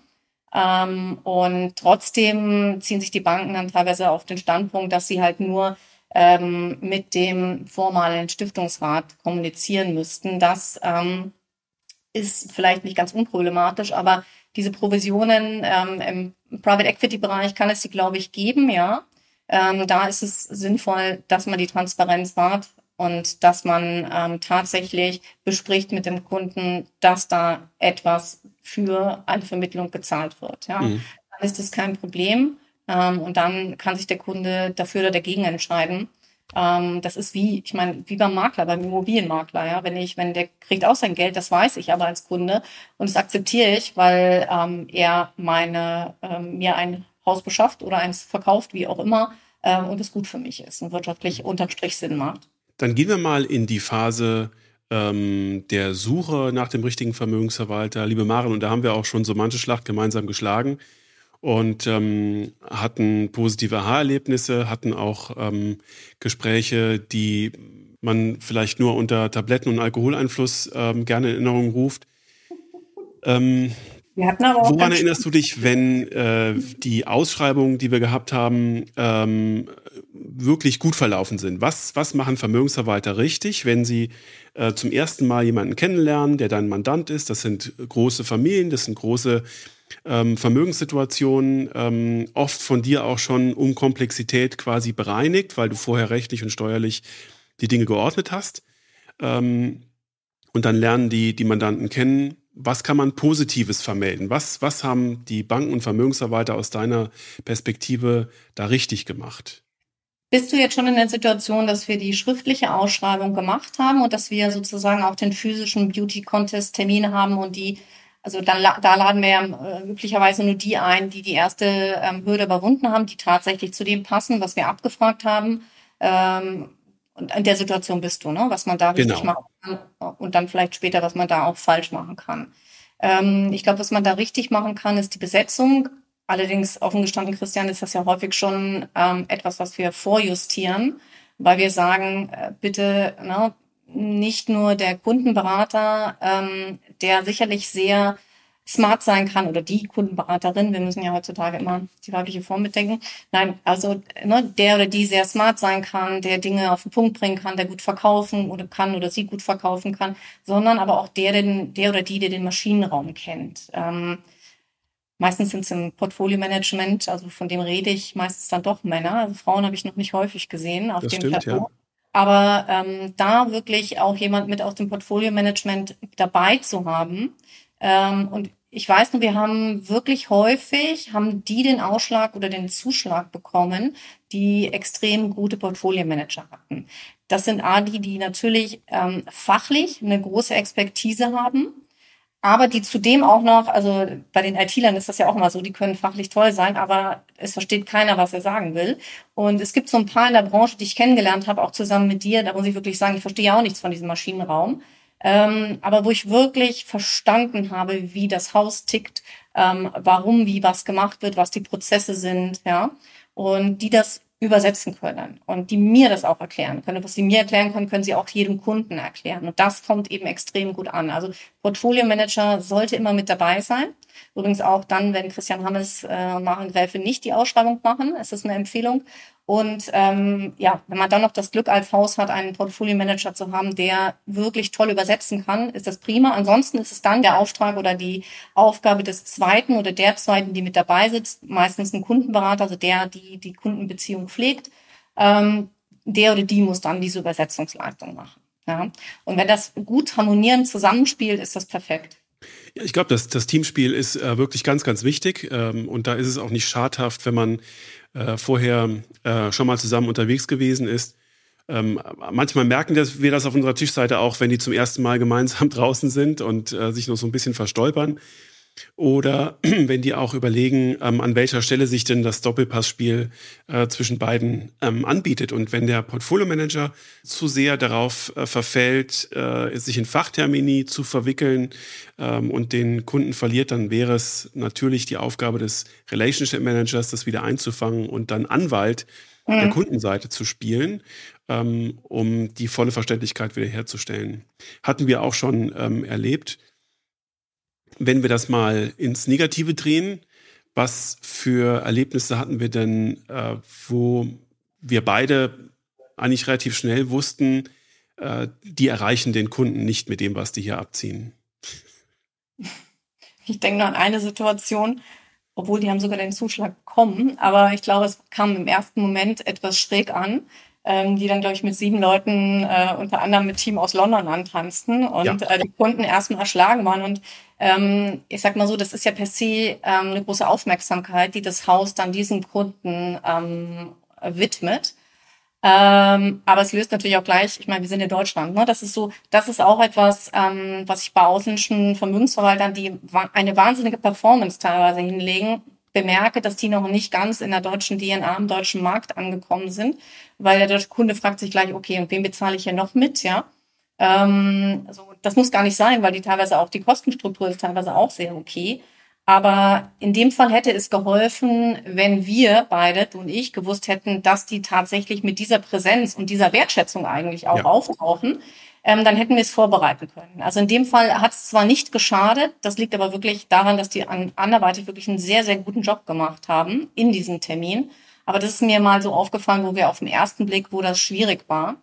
Ähm, und trotzdem ziehen sich die Banken dann teilweise auf den Standpunkt, dass sie halt nur ähm, mit dem formalen Stiftungsrat kommunizieren müssten. Das ähm, ist vielleicht nicht ganz unproblematisch, aber diese Provisionen ähm, im Private Equity Bereich kann es sie, glaube ich, geben, ja. Ähm, da ist es sinnvoll, dass man die Transparenz wahrt und dass man ähm, tatsächlich bespricht mit dem Kunden, dass da etwas für eine Vermittlung gezahlt wird. Ja. Mhm. Dann ist das kein Problem ähm, und dann kann sich der Kunde dafür oder dagegen entscheiden. Ähm, das ist wie, ich meine, wie beim Makler, beim Immobilienmakler, ja. Wenn ich, wenn der kriegt auch sein Geld, das weiß ich aber als Kunde und das akzeptiere ich, weil ähm, er meine, ähm, mir ein Haus beschafft oder eins verkauft, wie auch immer, ähm, und es gut für mich ist und wirtschaftlich unterm Strich Sinn macht. Dann gehen wir mal in die Phase ähm, der Suche nach dem richtigen Vermögensverwalter. Liebe Maren, und da haben wir auch schon so manche Schlacht gemeinsam geschlagen und ähm, hatten positive Aha-Erlebnisse, hatten auch ähm, Gespräche, die man vielleicht nur unter Tabletten- und Alkoholeinfluss ähm, gerne in Erinnerung ruft. Ähm, woran erinnerst du dich, wenn äh, die Ausschreibungen, die wir gehabt haben, ähm, wirklich gut verlaufen sind? Was, was machen Vermögensverwalter richtig, wenn sie äh, zum ersten Mal jemanden kennenlernen, der dein Mandant ist? Das sind große Familien, das sind große ähm, Vermögenssituation ähm, oft von dir auch schon um Komplexität quasi bereinigt, weil du vorher rechtlich und steuerlich die Dinge geordnet hast. Ähm, und dann lernen die, die Mandanten kennen, was kann man Positives vermelden? Was, was haben die Banken und Vermögensverwalter aus deiner Perspektive da richtig gemacht? Bist du jetzt schon in der Situation, dass wir die schriftliche Ausschreibung gemacht haben und dass wir sozusagen auch den physischen Beauty Contest Termin haben und die also dann, da laden wir ja äh, üblicherweise nur die ein, die die erste ähm, Hürde überwunden haben, die tatsächlich zu dem passen, was wir abgefragt haben. Ähm, und in der Situation bist du, ne? was man da richtig genau. machen kann und dann vielleicht später, was man da auch falsch machen kann. Ähm, ich glaube, was man da richtig machen kann, ist die Besetzung. Allerdings, offen gestanden, Christian, ist das ja häufig schon ähm, etwas, was wir vorjustieren, weil wir sagen, äh, bitte, ne, nicht nur der Kundenberater, ähm, der sicherlich sehr smart sein kann oder die Kundenberaterin, wir müssen ja heutzutage immer die weibliche Form mitdenken. Nein, also ne, der oder die sehr smart sein kann, der Dinge auf den Punkt bringen kann, der gut verkaufen oder kann oder sie gut verkaufen kann, sondern aber auch der, den, der oder die, der den Maschinenraum kennt. Ähm, meistens sind es im Portfolio-Management, also von dem rede ich meistens dann doch Männer. Also Frauen habe ich noch nicht häufig gesehen auf das dem stimmt, Plateau. ja. Aber ähm, da wirklich auch jemand mit aus dem Portfolio-Management dabei zu haben. Ähm, und ich weiß nur, wir haben wirklich häufig, haben die den Ausschlag oder den Zuschlag bekommen, die extrem gute Portfolio-Manager hatten. Das sind A, die, die natürlich ähm, fachlich eine große Expertise haben, aber die zudem auch noch, also bei den IT-Lern ist das ja auch mal so, die können fachlich toll sein, aber es versteht keiner, was er sagen will. Und es gibt so ein paar in der Branche, die ich kennengelernt habe, auch zusammen mit dir, da muss ich wirklich sagen, ich verstehe ja auch nichts von diesem Maschinenraum. Ähm, aber wo ich wirklich verstanden habe, wie das Haus tickt, ähm, warum, wie was gemacht wird, was die Prozesse sind, ja, und die das übersetzen können und die mir das auch erklären können. Was sie mir erklären können, können sie auch jedem Kunden erklären. Und das kommt eben extrem gut an. Also Portfolio Manager sollte immer mit dabei sein. Übrigens auch dann, wenn Christian Hammes äh, Maren Gräfe nicht die Ausschreibung machen. Es ist eine Empfehlung. Und ähm, ja, wenn man dann noch das Glück als Haus hat, einen Portfolio-Manager zu haben, der wirklich toll übersetzen kann, ist das prima. Ansonsten ist es dann der Auftrag oder die Aufgabe des Zweiten oder der Zweiten, die mit dabei sitzt, meistens ein Kundenberater, also der, die die Kundenbeziehung pflegt, ähm, der oder die muss dann diese Übersetzungsleistung machen. Ja? Und wenn das gut harmonierend zusammenspielt, ist das perfekt. Ja, ich glaube, das, das Teamspiel ist äh, wirklich ganz, ganz wichtig. Ähm, und da ist es auch nicht schadhaft, wenn man äh, vorher äh, schon mal zusammen unterwegs gewesen ist. Ähm, manchmal merken wir das auf unserer Tischseite auch, wenn die zum ersten Mal gemeinsam (laughs) draußen sind und äh, sich noch so ein bisschen verstolpern. Oder (clears throat) wenn die auch überlegen, ähm, an welcher Stelle sich denn das Doppelpassspiel äh, zwischen beiden ähm, anbietet. Und wenn der Portfolio-Manager zu sehr darauf äh, verfällt, äh, sich in Fachtermini zu verwickeln ähm, und den Kunden verliert, dann wäre es natürlich die Aufgabe des Relationship Managers, das wieder einzufangen und dann Anwalt mhm. der Kundenseite zu spielen, ähm, um die volle Verständlichkeit wiederherzustellen. Hatten wir auch schon ähm, erlebt wenn wir das mal ins Negative drehen, was für Erlebnisse hatten wir denn, äh, wo wir beide eigentlich relativ schnell wussten, äh, die erreichen den Kunden nicht mit dem, was die hier abziehen? Ich denke nur an eine Situation, obwohl die haben sogar den Zuschlag bekommen, aber ich glaube, es kam im ersten Moment etwas schräg an ähm, die dann, glaube ich, mit sieben Leuten, äh, unter anderem mit Team aus London antanzten und ja. äh, die Kunden erstmal erschlagen waren. Und ähm, ich sag mal so, das ist ja per se ähm, eine große Aufmerksamkeit, die das Haus dann diesen Kunden ähm, widmet. Ähm, aber es löst natürlich auch gleich, ich meine, wir sind in Deutschland, ne? Das ist so, das ist auch etwas, ähm, was ich bei ausländischen Vermögensverwaltern, die eine wahnsinnige Performance teilweise hinlegen, bemerke, dass die noch nicht ganz in der deutschen DNA, im deutschen Markt angekommen sind, weil der deutsche Kunde fragt sich gleich, okay, und wen bezahle ich hier noch mit, ja? Ähm, also das muss gar nicht sein, weil die teilweise auch, die Kostenstruktur ist teilweise auch sehr okay. Aber in dem Fall hätte es geholfen, wenn wir beide, du und ich, gewusst hätten, dass die tatsächlich mit dieser Präsenz und dieser Wertschätzung eigentlich auch ja. auftauchen ähm, dann hätten wir es vorbereiten können. Also in dem Fall hat es zwar nicht geschadet, das liegt aber wirklich daran, dass die an anderweitig wirklich einen sehr, sehr guten Job gemacht haben in diesem Termin. Aber das ist mir mal so aufgefallen, wo wir auf den ersten Blick, wo das schwierig war.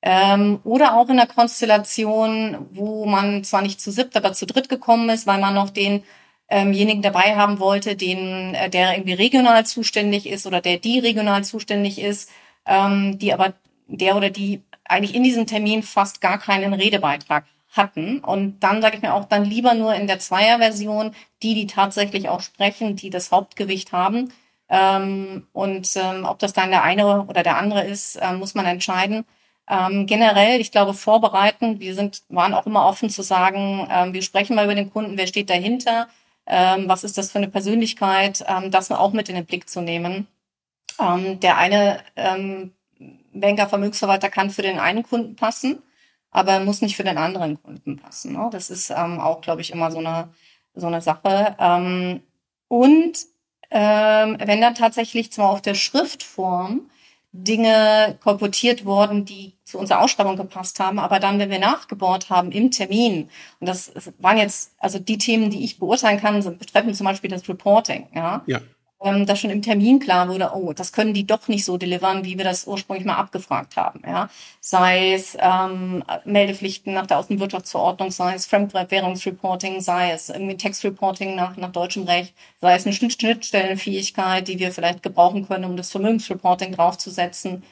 Ähm, oder auch in der Konstellation, wo man zwar nicht zu siebt, aber zu dritt gekommen ist, weil man noch denjenigen ähm dabei haben wollte, den, äh, der irgendwie regional zuständig ist oder der die regional zuständig ist, ähm, die aber der oder die eigentlich in diesem Termin fast gar keinen Redebeitrag hatten. Und dann sage ich mir auch dann lieber nur in der Zweierversion, die, die tatsächlich auch sprechen, die das Hauptgewicht haben. Ähm, und ähm, ob das dann der eine oder der andere ist, äh, muss man entscheiden. Ähm, generell, ich glaube, vorbereiten, wir sind, waren auch immer offen zu sagen, ähm, wir sprechen mal über den Kunden, wer steht dahinter, ähm, was ist das für eine Persönlichkeit, ähm, das auch mit in den Blick zu nehmen. Der eine Banker, Vermögensverwalter kann für den einen Kunden passen, aber muss nicht für den anderen Kunden passen. Ne? Das ist ähm, auch, glaube ich, immer so eine, so eine Sache. Ähm, und ähm, wenn dann tatsächlich zwar auf der Schriftform Dinge kolportiert worden, die zu unserer Ausschreibung gepasst haben. Aber dann, wenn wir nachgebohrt haben im Termin, und das waren jetzt, also die Themen, die ich beurteilen kann, betreffen zum Beispiel das Reporting, ja. Ja ähm, dass schon im Termin klar wurde, oh, das können die doch nicht so delivern, wie wir das ursprünglich mal abgefragt haben. Ja? Sei es ähm, Meldepflichten nach der Außenwirtschaftsverordnung, sei es Fremdwährungsreporting, sei es irgendwie Textreporting nach, nach deutschem Recht, sei es eine Schnittstellenfähigkeit, die wir vielleicht gebrauchen können, um das Vermögensreporting draufzusetzen.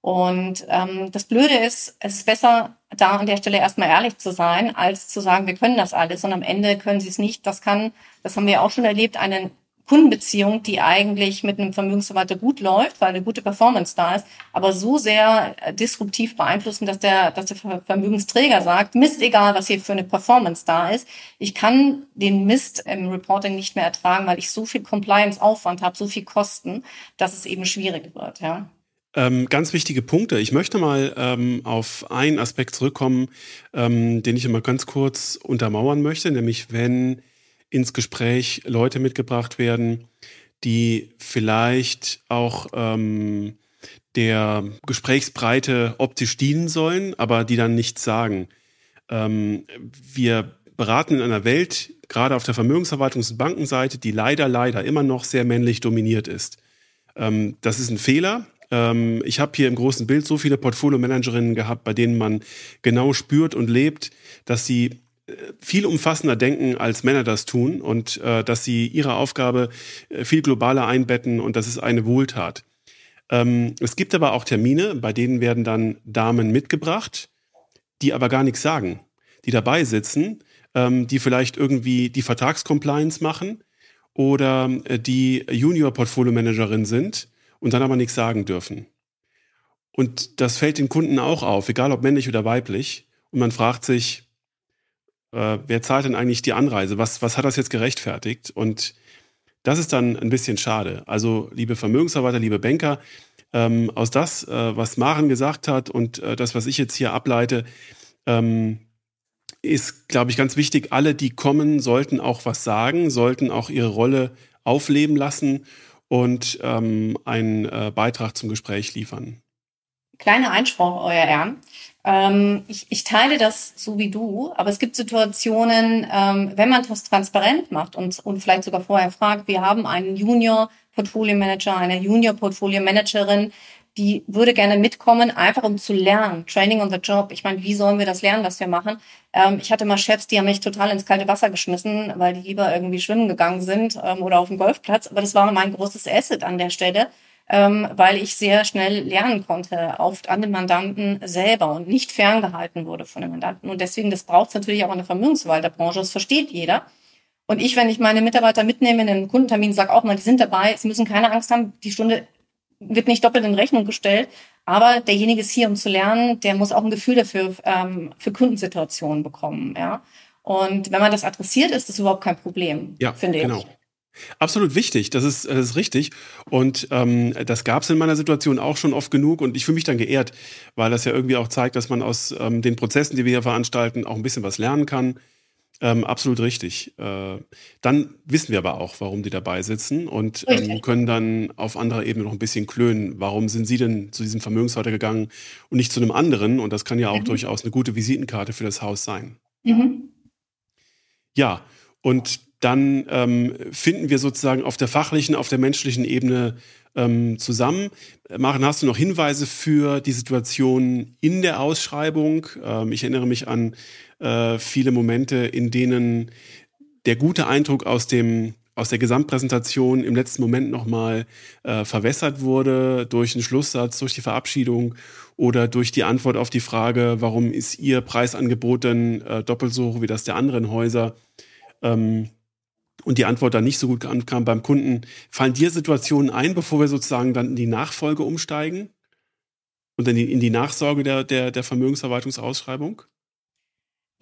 Und ähm, das Blöde ist, es ist besser, da an der Stelle erstmal ehrlich zu sein, als zu sagen, wir können das alles und am Ende können sie es nicht. Das kann, das haben wir auch schon erlebt, einen Kundenbeziehung, die eigentlich mit einem Vermögensverwalter gut läuft, weil eine gute Performance da ist, aber so sehr äh, disruptiv beeinflussen, dass der, dass der Vermögensträger sagt, Mist, egal, was hier für eine Performance da ist. Ich kann den Mist im Reporting nicht mehr ertragen, weil ich so viel Compliance-Aufwand habe, so viel Kosten, dass es eben schwierig wird, ja. Ähm, ganz wichtige Punkte. Ich möchte mal ähm, auf einen Aspekt zurückkommen, ähm, den ich immer ganz kurz untermauern möchte, nämlich wenn ins Gespräch Leute mitgebracht werden, die vielleicht auch ähm, der Gesprächsbreite optisch dienen sollen, aber die dann nichts sagen. Ähm, wir beraten in einer Welt, gerade auf der Vermögensverwaltungs- und Bankenseite, die leider, leider immer noch sehr männlich dominiert ist. Ähm, das ist ein Fehler. Ähm, ich habe hier im großen Bild so viele Portfolio-Managerinnen gehabt, bei denen man genau spürt und lebt, dass sie viel umfassender denken, als Männer das tun und äh, dass sie ihre Aufgabe äh, viel globaler einbetten und das ist eine Wohltat. Ähm, es gibt aber auch Termine, bei denen werden dann Damen mitgebracht, die aber gar nichts sagen, die dabei sitzen, ähm, die vielleicht irgendwie die Vertragscompliance machen oder äh, die Junior Portfolio Managerin sind und dann aber nichts sagen dürfen. Und das fällt den Kunden auch auf, egal ob männlich oder weiblich. Und man fragt sich, äh, wer zahlt denn eigentlich die Anreise? Was, was hat das jetzt gerechtfertigt? Und das ist dann ein bisschen schade. Also, liebe Vermögensverwalter, liebe Banker, ähm, aus das, äh, was Maren gesagt hat und äh, das, was ich jetzt hier ableite, ähm, ist, glaube ich, ganz wichtig. Alle, die kommen, sollten auch was sagen, sollten auch ihre Rolle aufleben lassen und ähm, einen äh, Beitrag zum Gespräch liefern. Kleiner Einspruch, Euer Ehren. Ähm, ich, ich teile das so wie du, aber es gibt Situationen, ähm, wenn man das transparent macht und, und vielleicht sogar vorher fragt, wir haben einen Junior Portfolio Manager, eine Junior Portfolio Managerin, die würde gerne mitkommen, einfach um zu lernen. Training on the Job. Ich meine, wie sollen wir das lernen, was wir machen? Ähm, ich hatte mal Chefs, die haben mich total ins kalte Wasser geschmissen, weil die lieber irgendwie schwimmen gegangen sind ähm, oder auf dem Golfplatz. Aber das war mein großes Asset an der Stelle ähm, weil ich sehr schnell lernen konnte, oft an den Mandanten selber und nicht ferngehalten wurde von den Mandanten. Und deswegen, das braucht es natürlich auch in der Vermögensverwalterbranche, das versteht jeder. Und ich, wenn ich meine Mitarbeiter mitnehme in den Kundentermin, sage auch mal, die sind dabei, sie müssen keine Angst haben, die Stunde wird nicht doppelt in Rechnung gestellt, aber derjenige ist hier, um zu lernen, der muss auch ein Gefühl dafür ähm, für Kundensituationen bekommen, ja. Und wenn man das adressiert, ist das überhaupt kein Problem, ja, finde genau. ich. Absolut wichtig, das ist, das ist richtig. Und ähm, das gab es in meiner Situation auch schon oft genug und ich fühle mich dann geehrt, weil das ja irgendwie auch zeigt, dass man aus ähm, den Prozessen, die wir hier veranstalten, auch ein bisschen was lernen kann. Ähm, absolut richtig. Äh, dann wissen wir aber auch, warum die dabei sitzen und ähm, können dann auf anderer Ebene noch ein bisschen klönen. Warum sind Sie denn zu diesem Vermögenshalter gegangen und nicht zu einem anderen? Und das kann ja auch mhm. durchaus eine gute Visitenkarte für das Haus sein. Mhm. Ja, und dann ähm, finden wir sozusagen auf der fachlichen, auf der menschlichen Ebene ähm, zusammen. Maren, hast du noch Hinweise für die Situation in der Ausschreibung? Ähm, ich erinnere mich an äh, viele Momente, in denen der gute Eindruck aus dem aus der Gesamtpräsentation im letzten Moment nochmal äh, verwässert wurde durch einen Schlusssatz, durch die Verabschiedung oder durch die Antwort auf die Frage, warum ist Ihr Preisangebot denn äh, doppelt so hoch wie das der anderen Häuser? Ähm, und die Antwort dann nicht so gut ankam beim Kunden, fallen dir Situationen ein, bevor wir sozusagen dann in die Nachfolge umsteigen und dann in die Nachsorge der, der, der Vermögensverwaltungsausschreibung?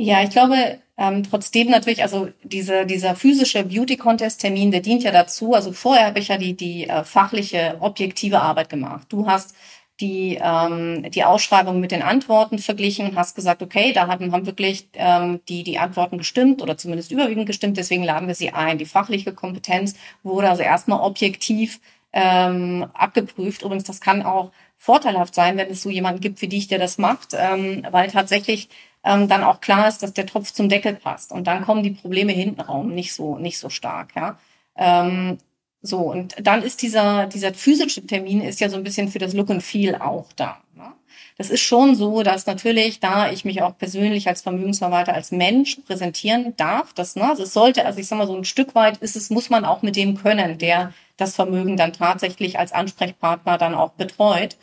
Ja, ich glaube, ähm, trotzdem natürlich, also diese, dieser physische Beauty-Contest-Termin, der dient ja dazu. Also vorher habe ich ja die, die äh, fachliche, objektive Arbeit gemacht. Du hast die, ähm, die Ausschreibung mit den Antworten verglichen und hast gesagt, okay, da haben, haben wirklich ähm, die, die Antworten gestimmt oder zumindest überwiegend gestimmt, deswegen laden wir sie ein. Die fachliche Kompetenz wurde also erstmal objektiv ähm, abgeprüft. Übrigens, das kann auch vorteilhaft sein, wenn es so jemanden gibt wie dich, der das macht, ähm, weil tatsächlich ähm, dann auch klar ist, dass der Topf zum Deckel passt. Und dann kommen die Probleme hinten raum nicht so, nicht so stark. Ja? Ähm, so, und dann ist dieser, dieser physische Termin ist ja so ein bisschen für das Look and Feel auch da. Ne? Das ist schon so, dass natürlich, da ich mich auch persönlich als Vermögensverwalter, als Mensch präsentieren darf, das, ne, also es sollte, also ich sag mal so ein Stück weit ist es, muss man auch mit dem können, der das Vermögen dann tatsächlich als Ansprechpartner dann auch betreut.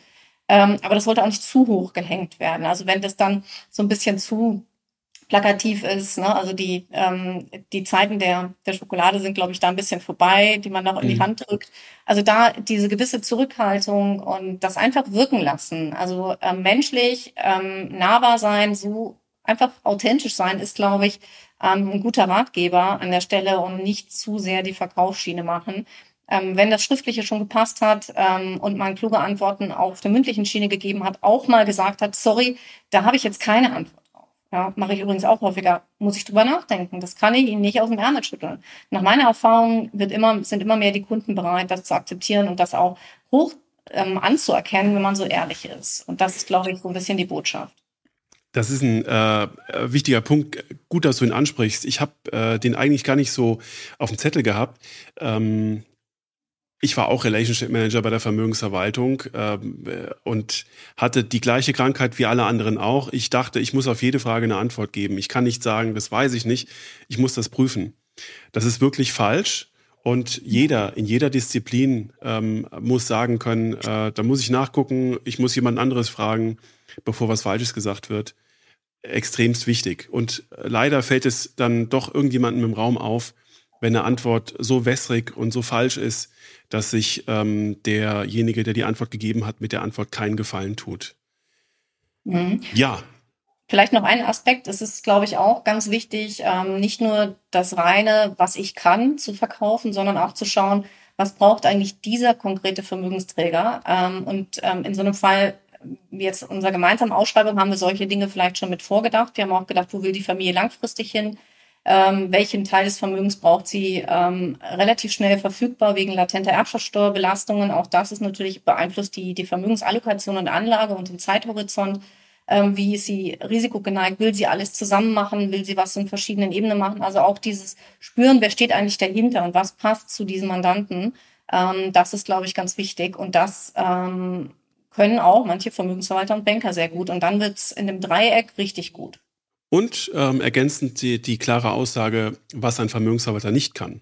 Ähm, aber das sollte auch nicht zu hoch gehängt werden. Also wenn das dann so ein bisschen zu plakativ ist, ne? also die, ähm, die Zeiten der, der Schokolade sind, glaube ich, da ein bisschen vorbei, die man noch in die mhm. Hand drückt. Also da diese gewisse Zurückhaltung und das einfach wirken lassen. Also ähm, menschlich ähm, nahbar sein, so einfach authentisch sein, ist, glaube ich, ähm, ein guter Ratgeber an der Stelle und nicht zu sehr die Verkaufsschiene machen. Ähm, wenn das Schriftliche schon gepasst hat ähm, und man kluge Antworten auf der mündlichen Schiene gegeben hat, auch mal gesagt hat, sorry, da habe ich jetzt keine Antwort. Ja, mache ich übrigens auch häufiger, muss ich drüber nachdenken. Das kann ich Ihnen nicht aus dem Ärmel schütteln. Nach meiner Erfahrung wird immer, sind immer mehr die Kunden bereit, das zu akzeptieren und das auch hoch ähm, anzuerkennen, wenn man so ehrlich ist. Und das ist, glaube ich, so ein bisschen die Botschaft. Das ist ein äh, wichtiger Punkt. Gut, dass du ihn ansprichst. Ich habe äh, den eigentlich gar nicht so auf dem Zettel gehabt. Ähm, ich war auch Relationship Manager bei der Vermögensverwaltung ähm, äh, und hatte die gleiche Krankheit wie alle anderen auch. Ich dachte, ich muss auf jede Frage eine Antwort geben. Ich kann nicht sagen, das weiß ich nicht. Ich muss das prüfen. Das ist wirklich falsch. Und jeder in jeder Disziplin ähm, muss sagen können, äh, da muss ich nachgucken, ich muss jemand anderes fragen, bevor was Falsches gesagt wird. Extremst wichtig. Und leider fällt es dann doch irgendjemandem im Raum auf, wenn eine Antwort so wässrig und so falsch ist, dass sich ähm, derjenige, der die Antwort gegeben hat, mit der Antwort keinen Gefallen tut. Mhm. Ja. Vielleicht noch ein Aspekt, es ist, glaube ich, auch ganz wichtig, ähm, nicht nur das reine, was ich kann, zu verkaufen, sondern auch zu schauen, was braucht eigentlich dieser konkrete Vermögensträger. Ähm, und ähm, in so einem Fall, wie jetzt unserer gemeinsamen Ausschreibung, haben wir solche Dinge vielleicht schon mit vorgedacht. Wir haben auch gedacht, wo will die Familie langfristig hin? Ähm, welchen Teil des Vermögens braucht sie ähm, relativ schnell verfügbar wegen latenter Erbschaftssteuerbelastungen. Auch das ist natürlich beeinflusst die, die Vermögensallokation und Anlage und den Zeithorizont. Ähm, wie ist sie risikogeneigt? Will sie alles zusammen machen? Will sie was in verschiedenen Ebenen machen? Also auch dieses Spüren, wer steht eigentlich dahinter und was passt zu diesem Mandanten, ähm, das ist, glaube ich, ganz wichtig. Und das ähm, können auch manche Vermögensverwalter und Banker sehr gut. Und dann wird's in dem Dreieck richtig gut. Und ähm, ergänzend die, die klare Aussage, was ein Vermögensverwalter nicht kann.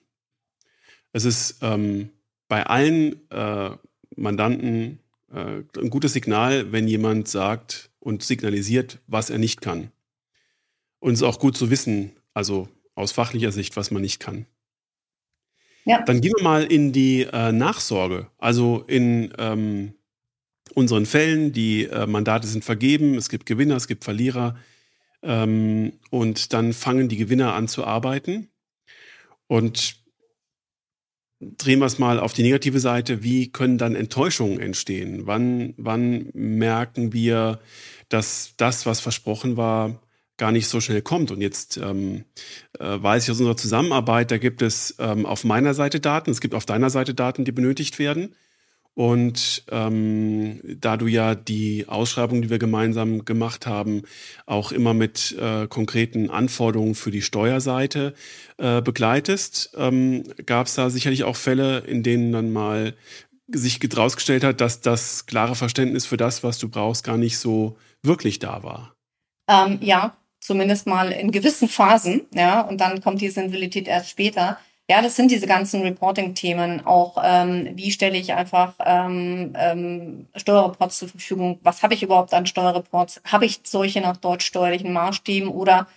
Es ist ähm, bei allen äh, Mandanten äh, ein gutes Signal, wenn jemand sagt und signalisiert, was er nicht kann. Und es ist auch gut zu wissen, also aus fachlicher Sicht, was man nicht kann. Ja. Dann gehen wir mal in die äh, Nachsorge. Also in ähm, unseren Fällen, die äh, Mandate sind vergeben, es gibt Gewinner, es gibt Verlierer. Ähm, und dann fangen die Gewinner an zu arbeiten. Und drehen wir es mal auf die negative Seite. Wie können dann Enttäuschungen entstehen? Wann, wann merken wir, dass das, was versprochen war, gar nicht so schnell kommt. Und jetzt ähm, äh, weiß ich aus unserer Zusammenarbeit, da gibt es ähm, auf meiner Seite Daten, es gibt auf deiner Seite Daten, die benötigt werden. Und ähm, da du ja die Ausschreibung, die wir gemeinsam gemacht haben, auch immer mit äh, konkreten Anforderungen für die Steuerseite äh, begleitest, ähm, gab es da sicherlich auch Fälle, in denen dann mal sich herausgestellt hat, dass das klare Verständnis für das, was du brauchst, gar nicht so wirklich da war. Ähm, ja, zumindest mal in gewissen Phasen, ja, und dann kommt die Sensibilität erst später. Ja, das sind diese ganzen Reporting-Themen. Auch ähm, wie stelle ich einfach ähm, ähm, Steuerreports zur Verfügung? Was habe ich überhaupt an Steuerreports? Habe ich solche nach deutschsteuerlichen Maßstäben oder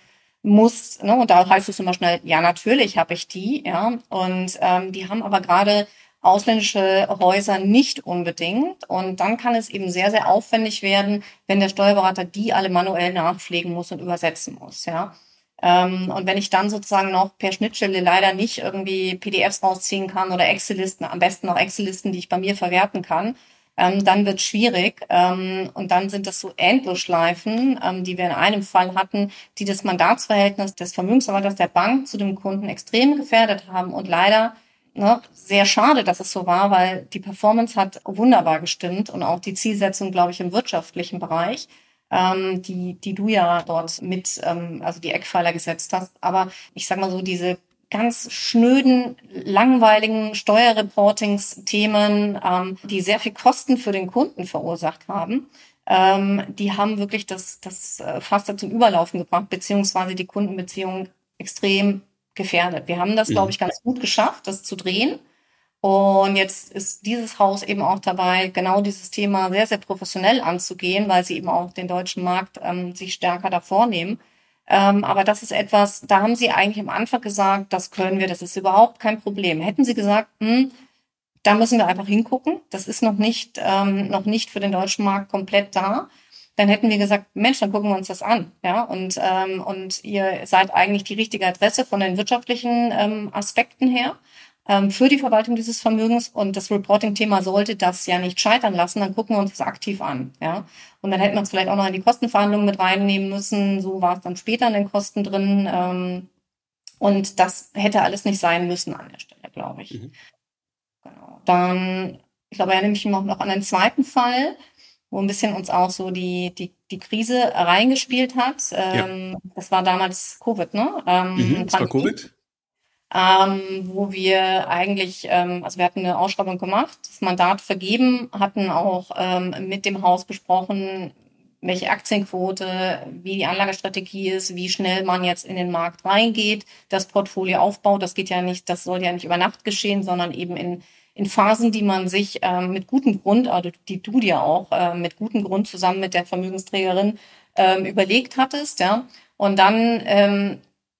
muss, ne, und da heißt es immer schnell, ja, natürlich habe ich die, ja. Und ähm, die haben aber gerade ausländische Häuser nicht unbedingt. Und dann kann es eben sehr, sehr aufwendig werden, wenn der Steuerberater die alle manuell nachpflegen muss und übersetzen muss, ja. Ähm, und wenn ich dann sozusagen noch per Schnittstelle leider nicht irgendwie PDFs rausziehen kann oder Excel-Listen, am besten noch Excel-Listen, die ich bei mir verwerten kann, ähm, dann wird schwierig. Ähm, und dann sind das so Endlosschleifen, die wir in einem Fall hatten, die das Mandatsverhältnis des Vermögensverwalters der Bank zu dem Kunden extrem gefährdet haben und leider ne, sehr schade, dass es so war, weil die Performance hat wunderbar gestimmt und auch die Zielsetzung, glaube ich, im wirtschaftlichen Bereich, ähm, die, die du ja dort mit, ähm, also die Eckpfeiler gesetzt hast. Aber ich sag mal so, diese ganz schnöden, langweiligen Steuerreportingsthemen, ähm, die sehr viel Kosten für den Kunden verursacht haben, ähm, die haben wirklich das, das äh, Faster zum Überlaufen gebracht, beziehungsweise die Kundenbeziehungen extrem gefährdet. Wir haben das, mhm. glaube ich, ganz gut geschafft, das zu drehen. Und jetzt ist dieses Haus eben auch dabei, genau dieses Thema sehr, sehr professionell anzugehen, weil sie eben auch den deutschen Markt ähm, sich stärker davor nehmen. Ähm, aber das ist etwas, da haben sie eigentlich am Anfang gesagt, das können wir, das ist überhaupt kein Problem. Hätten sie gesagt, hm, da müssen wir einfach hingucken, das ist noch nicht, ähm, noch nicht für den deutschen Markt komplett da, dann hätten wir gesagt, Mensch, dann gucken wir uns das an. Ja, und, ähm, und ihr seid eigentlich die richtige Adresse von den wirtschaftlichen ähm, Aspekten her für die Verwaltung dieses Vermögens. Und das Reporting-Thema sollte das ja nicht scheitern lassen. Dann gucken wir uns das aktiv an. Ja, und dann hätten wir es vielleicht auch noch in die Kostenverhandlungen mit reinnehmen müssen. So war es dann später in den Kosten drin. Ähm, und das hätte alles nicht sein müssen an der Stelle, glaube ich. Mhm. Genau. Dann, ich glaube, erinnere mich noch an den zweiten Fall wo ein bisschen uns auch so die, die, die Krise reingespielt hat. Ähm, ja. Das war damals Covid, ne? Ähm, mhm, das war Covid. Ähm, wo wir eigentlich, ähm, also wir hatten eine Ausschreibung gemacht, das Mandat vergeben, hatten auch ähm, mit dem Haus besprochen, welche Aktienquote, wie die Anlagestrategie ist, wie schnell man jetzt in den Markt reingeht, das Portfolio aufbaut. Das geht ja nicht, das soll ja nicht über Nacht geschehen, sondern eben in in Phasen, die man sich ähm, mit gutem Grund, also die du dir auch äh, mit gutem Grund zusammen mit der Vermögensträgerin ähm, überlegt hattest, ja. Und dann ähm,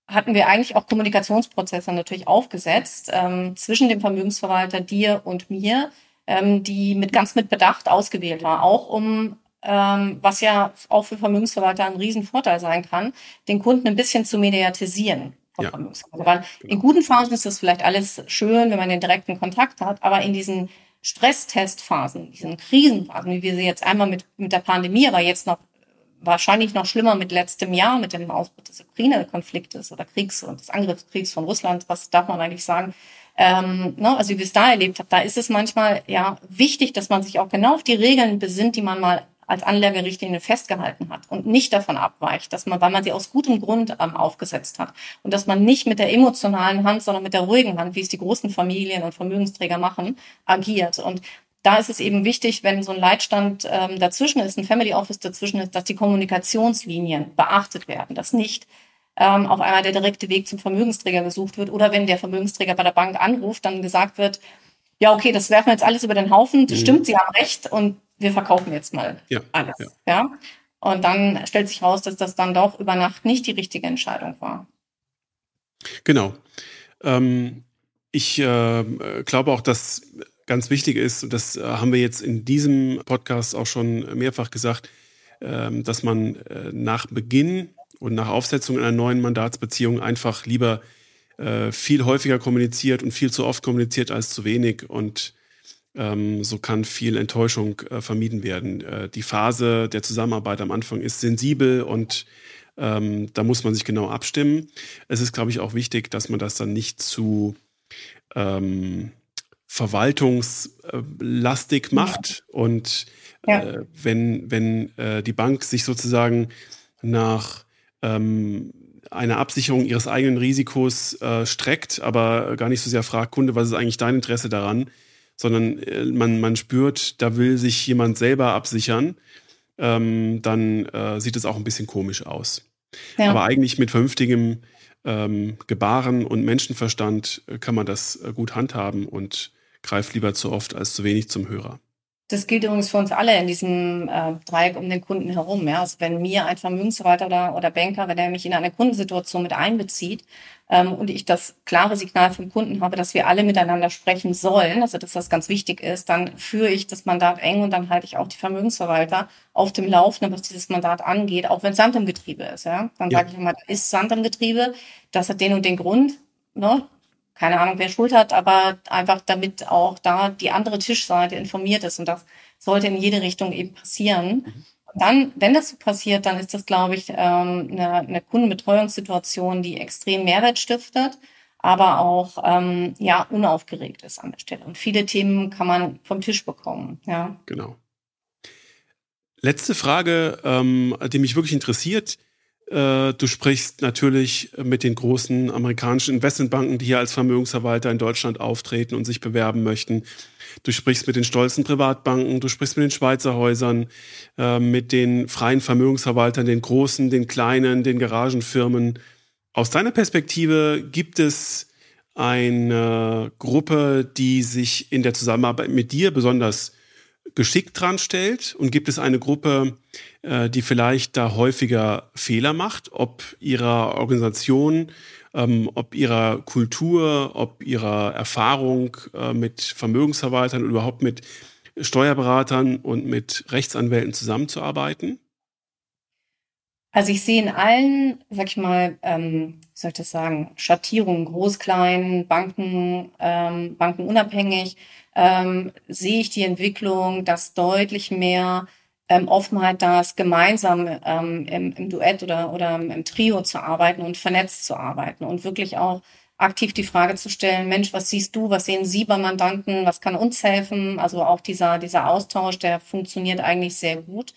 hatten wir eigentlich auch Kommunikationsprozesse natürlich aufgesetzt ähm, zwischen dem Vermögensverwalter, dir und mir, ähm, die mit ganz mit Bedacht ausgewählt war, auch um ähm, was ja auch für Vermögensverwalter ein Riesenvorteil sein kann, den Kunden ein bisschen zu mediatisieren ja. Weil genau. in guten Phasen ist das vielleicht alles schön, wenn man den direkten Kontakt hat, aber in diesen Stresstestphasen, diesen Krisenphasen, wie wir sie jetzt einmal mit, mit der Pandemie, aber jetzt noch wahrscheinlich noch schlimmer mit letztem Jahr, mit dem Ausbruch des Ukraine-Konfliktes oder Kriegs und des Angriffskriegs von Russland, was darf man eigentlich sagen? Ähm, ne, also wie wir es da erlebt haben, da ist es manchmal ja wichtig, dass man sich auch genau auf die Regeln besinnt, die man mal als Anlagerichtlinie festgehalten hat und nicht davon abweicht, dass man, weil man sie aus gutem Grund ähm, aufgesetzt hat und dass man nicht mit der emotionalen Hand, sondern mit der ruhigen Hand, wie es die großen Familien und Vermögensträger machen, agiert. Und da ist es eben wichtig, wenn so ein Leitstand ähm, dazwischen ist, ein Family Office dazwischen ist, dass die Kommunikationslinien beachtet werden, dass nicht ähm, auf einmal der direkte Weg zum Vermögensträger gesucht wird oder wenn der Vermögensträger bei der Bank anruft, dann gesagt wird, ja, okay, das werfen wir jetzt alles über den Haufen, das mhm. stimmt, Sie haben recht und wir verkaufen jetzt mal ja, alles. Ja. ja. Und dann stellt sich raus, dass das dann doch über Nacht nicht die richtige Entscheidung war. Genau. Ähm, ich äh, glaube auch, dass ganz wichtig ist, und das äh, haben wir jetzt in diesem Podcast auch schon mehrfach gesagt, äh, dass man äh, nach Beginn und nach Aufsetzung einer neuen Mandatsbeziehung einfach lieber äh, viel häufiger kommuniziert und viel zu oft kommuniziert als zu wenig. Und ähm, so kann viel Enttäuschung vermieden werden. Die Phase der Zusammenarbeit am Anfang ist sensibel und ähm, da muss man sich genau abstimmen. Es ist, glaube ich, auch wichtig, dass man das dann nicht zu ähm, verwaltungslastig macht. Und ja. äh, wenn, wenn äh, die Bank sich sozusagen nach ähm, einer Absicherung ihres eigenen Risikos äh, streckt, aber gar nicht so sehr fragt, Kunde, was ist eigentlich dein Interesse daran? sondern äh, man, man spürt, da will sich jemand selber absichern, ähm, dann äh, sieht es auch ein bisschen komisch aus. Ja. Aber eigentlich mit vernünftigem ähm, Gebaren und Menschenverstand äh, kann man das gut handhaben und greift lieber zu oft als zu wenig zum Hörer. Das gilt übrigens für uns alle in diesem äh, Dreieck um den Kunden herum. Ja? Also wenn mir ein Vermögensverwalter oder, oder Banker, wenn er mich in eine Kundensituation mit einbezieht ähm, und ich das klare Signal vom Kunden habe, dass wir alle miteinander sprechen sollen, also dass das ganz wichtig ist, dann führe ich das Mandat eng und dann halte ich auch die Vermögensverwalter auf dem Laufenden, was dieses Mandat angeht, auch wenn Sand im Getriebe ist. Ja? Dann ja. sage ich immer, da ist Sand im Getriebe, das hat den und den Grund. Ne? Keine Ahnung, wer Schuld hat, aber einfach damit auch da die andere Tischseite informiert ist. Und das sollte in jede Richtung eben passieren. Mhm. Und dann, wenn das so passiert, dann ist das, glaube ich, ähm, eine, eine Kundenbetreuungssituation, die extrem Mehrwert stiftet. aber auch ähm, ja unaufgeregt ist an der Stelle. Und viele Themen kann man vom Tisch bekommen. Ja. Genau. Letzte Frage, ähm, die mich wirklich interessiert. Äh, du sprichst natürlich mit den großen amerikanischen Investmentbanken, die hier als Vermögensverwalter in Deutschland auftreten und sich bewerben möchten. Du sprichst mit den stolzen Privatbanken, du sprichst mit den Schweizer Häusern, äh, mit den freien Vermögensverwaltern, den großen, den kleinen, den Garagenfirmen. Aus deiner Perspektive gibt es eine Gruppe, die sich in der Zusammenarbeit mit dir besonders geschickt dran stellt? Und gibt es eine Gruppe, äh, die vielleicht da häufiger Fehler macht, ob ihrer Organisation, ähm, ob ihrer Kultur, ob ihrer Erfahrung äh, mit Vermögensverwaltern und überhaupt mit Steuerberatern und mit Rechtsanwälten zusammenzuarbeiten? Also ich sehe in allen, sag ich mal, ähm, wie soll ich das sagen, Schattierungen, groß, klein, Banken, ähm, Banken unabhängig, ähm, sehe ich die Entwicklung, dass deutlich mehr ähm, Offenheit da ist, gemeinsam ähm, im, im Duett oder, oder im Trio zu arbeiten und vernetzt zu arbeiten und wirklich auch aktiv die Frage zu stellen, Mensch, was siehst du, was sehen Sie beim Mandanten, was kann uns helfen? Also auch dieser, dieser Austausch, der funktioniert eigentlich sehr gut.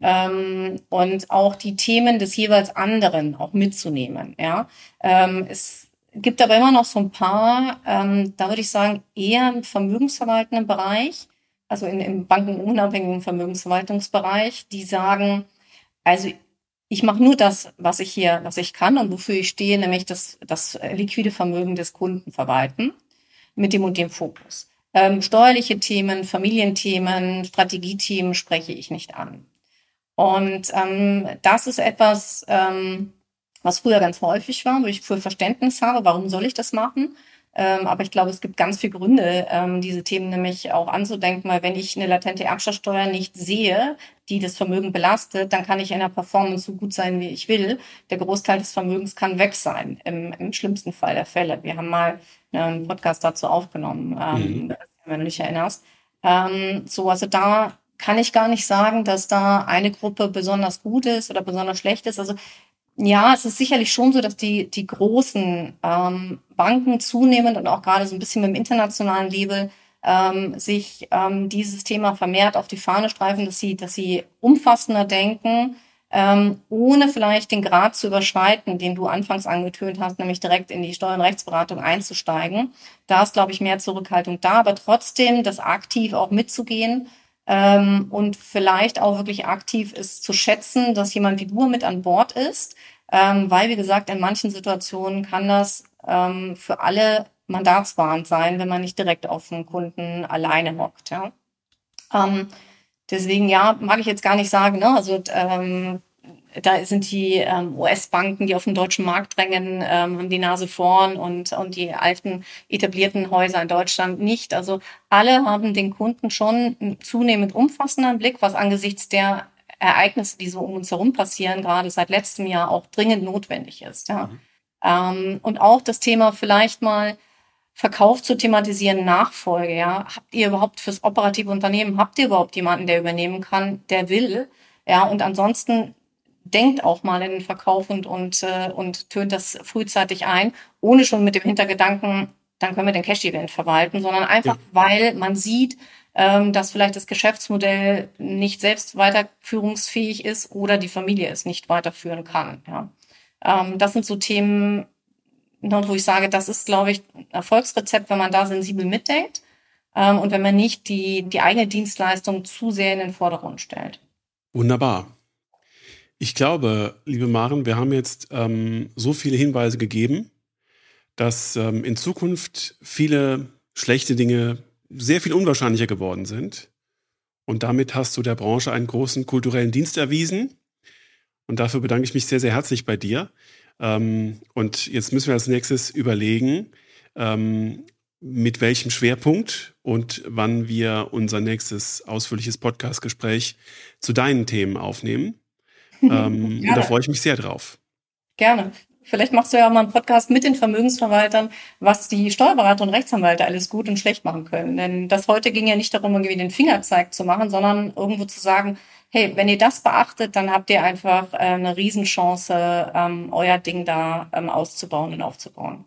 Ähm, und auch die Themen des jeweils anderen auch mitzunehmen. Ja, ähm, es gibt aber immer noch so ein paar, ähm, da würde ich sagen, eher im vermögensverwaltenden Bereich, also in, im bankenunabhängigen Vermögensverwaltungsbereich, die sagen, also ich mache nur das, was ich hier, was ich kann und wofür ich stehe, nämlich das, das liquide Vermögen des Kunden verwalten, mit dem und dem Fokus. Ähm, steuerliche Themen, Familienthemen, Strategiethemen spreche ich nicht an. Und ähm, das ist etwas, ähm, was früher ganz häufig war, wo ich für Verständnis habe, warum soll ich das machen? Ähm, aber ich glaube, es gibt ganz viele Gründe, ähm, diese Themen nämlich auch anzudenken, weil wenn ich eine latente Erbschaftssteuer nicht sehe, die das Vermögen belastet, dann kann ich in der Performance so gut sein, wie ich will. Der Großteil des Vermögens kann weg sein, im, im schlimmsten Fall der Fälle. Wir haben mal einen Podcast dazu aufgenommen, ähm, mhm. wenn du dich erinnerst. Ähm, so, also da kann ich gar nicht sagen, dass da eine Gruppe besonders gut ist oder besonders schlecht ist. Also ja, es ist sicherlich schon so, dass die, die großen ähm, Banken zunehmend und auch gerade so ein bisschen mit dem internationalen Label ähm, sich ähm, dieses Thema vermehrt auf die Fahne streifen, dass sie, dass sie umfassender denken, ähm, ohne vielleicht den Grad zu überschreiten, den du anfangs angetönt hast, nämlich direkt in die Steuer- und Rechtsberatung einzusteigen. Da ist, glaube ich, mehr Zurückhaltung da, aber trotzdem das aktiv auch mitzugehen ähm, und vielleicht auch wirklich aktiv ist zu schätzen, dass jemand wie du mit an Bord ist, ähm, weil, wie gesagt, in manchen Situationen kann das ähm, für alle mandatswahrend sein, wenn man nicht direkt auf den Kunden alleine hockt. Ja. Ähm, deswegen, ja, mag ich jetzt gar nicht sagen, ne? also ähm, da sind die ähm, US-Banken, die auf den deutschen Markt drängen, ähm, haben die Nase vorn und, und die alten etablierten Häuser in Deutschland nicht. Also alle haben den Kunden schon einen zunehmend umfassenden Blick, was angesichts der Ereignisse, die so um uns herum passieren, gerade seit letztem Jahr auch dringend notwendig ist. Ja. Mhm. Ähm, und auch das Thema vielleicht mal Verkauf zu thematisieren, Nachfolge. Ja. Habt ihr überhaupt fürs operative Unternehmen, habt ihr überhaupt jemanden, der übernehmen kann, der will? Ja, und ansonsten denkt auch mal in den Verkauf und, und, äh, und tönt das frühzeitig ein, ohne schon mit dem Hintergedanken, dann können wir den Cash-Event verwalten, sondern einfach, ja. weil man sieht, ähm, dass vielleicht das Geschäftsmodell nicht selbst weiterführungsfähig ist oder die Familie es nicht weiterführen kann. Ja. Ähm, das sind so Themen, wo ich sage, das ist, glaube ich, ein Erfolgsrezept, wenn man da sensibel mitdenkt ähm, und wenn man nicht die, die eigene Dienstleistung zu sehr in den Vordergrund stellt. Wunderbar. Ich glaube, liebe Maren, wir haben jetzt ähm, so viele Hinweise gegeben, dass ähm, in Zukunft viele schlechte Dinge sehr viel unwahrscheinlicher geworden sind. Und damit hast du der Branche einen großen kulturellen Dienst erwiesen. Und dafür bedanke ich mich sehr, sehr herzlich bei dir. Ähm, und jetzt müssen wir als nächstes überlegen, ähm, mit welchem Schwerpunkt und wann wir unser nächstes ausführliches Podcast-Gespräch zu deinen Themen aufnehmen. Ähm, (laughs) da freue ich mich sehr drauf. Gerne. Vielleicht machst du ja auch mal einen Podcast mit den Vermögensverwaltern, was die Steuerberater und Rechtsanwälte alles gut und schlecht machen können. Denn das heute ging ja nicht darum, irgendwie den Fingerzeig zu machen, sondern irgendwo zu sagen, hey, wenn ihr das beachtet, dann habt ihr einfach äh, eine Riesenchance, ähm, euer Ding da ähm, auszubauen und aufzubauen.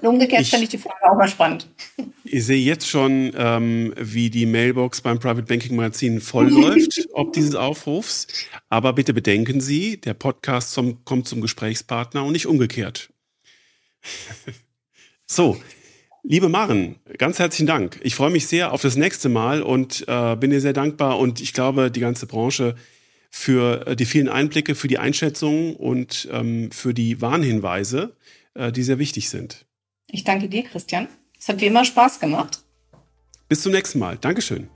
Und umgekehrt finde ich die Frage auch mal spannend. Ich sehe jetzt schon, ähm, wie die Mailbox beim Private Banking Magazin voll läuft, (laughs) ob dieses Aufrufs. Aber bitte bedenken Sie, der Podcast zum, kommt zum Gesprächspartner und nicht umgekehrt. (laughs) so, liebe Maren, ganz herzlichen Dank. Ich freue mich sehr auf das nächste Mal und äh, bin dir sehr dankbar und ich glaube, die ganze Branche für äh, die vielen Einblicke, für die Einschätzungen und ähm, für die Warnhinweise, äh, die sehr wichtig sind. Ich danke dir, Christian. Es hat wie immer Spaß gemacht. Bis zum nächsten Mal. Dankeschön.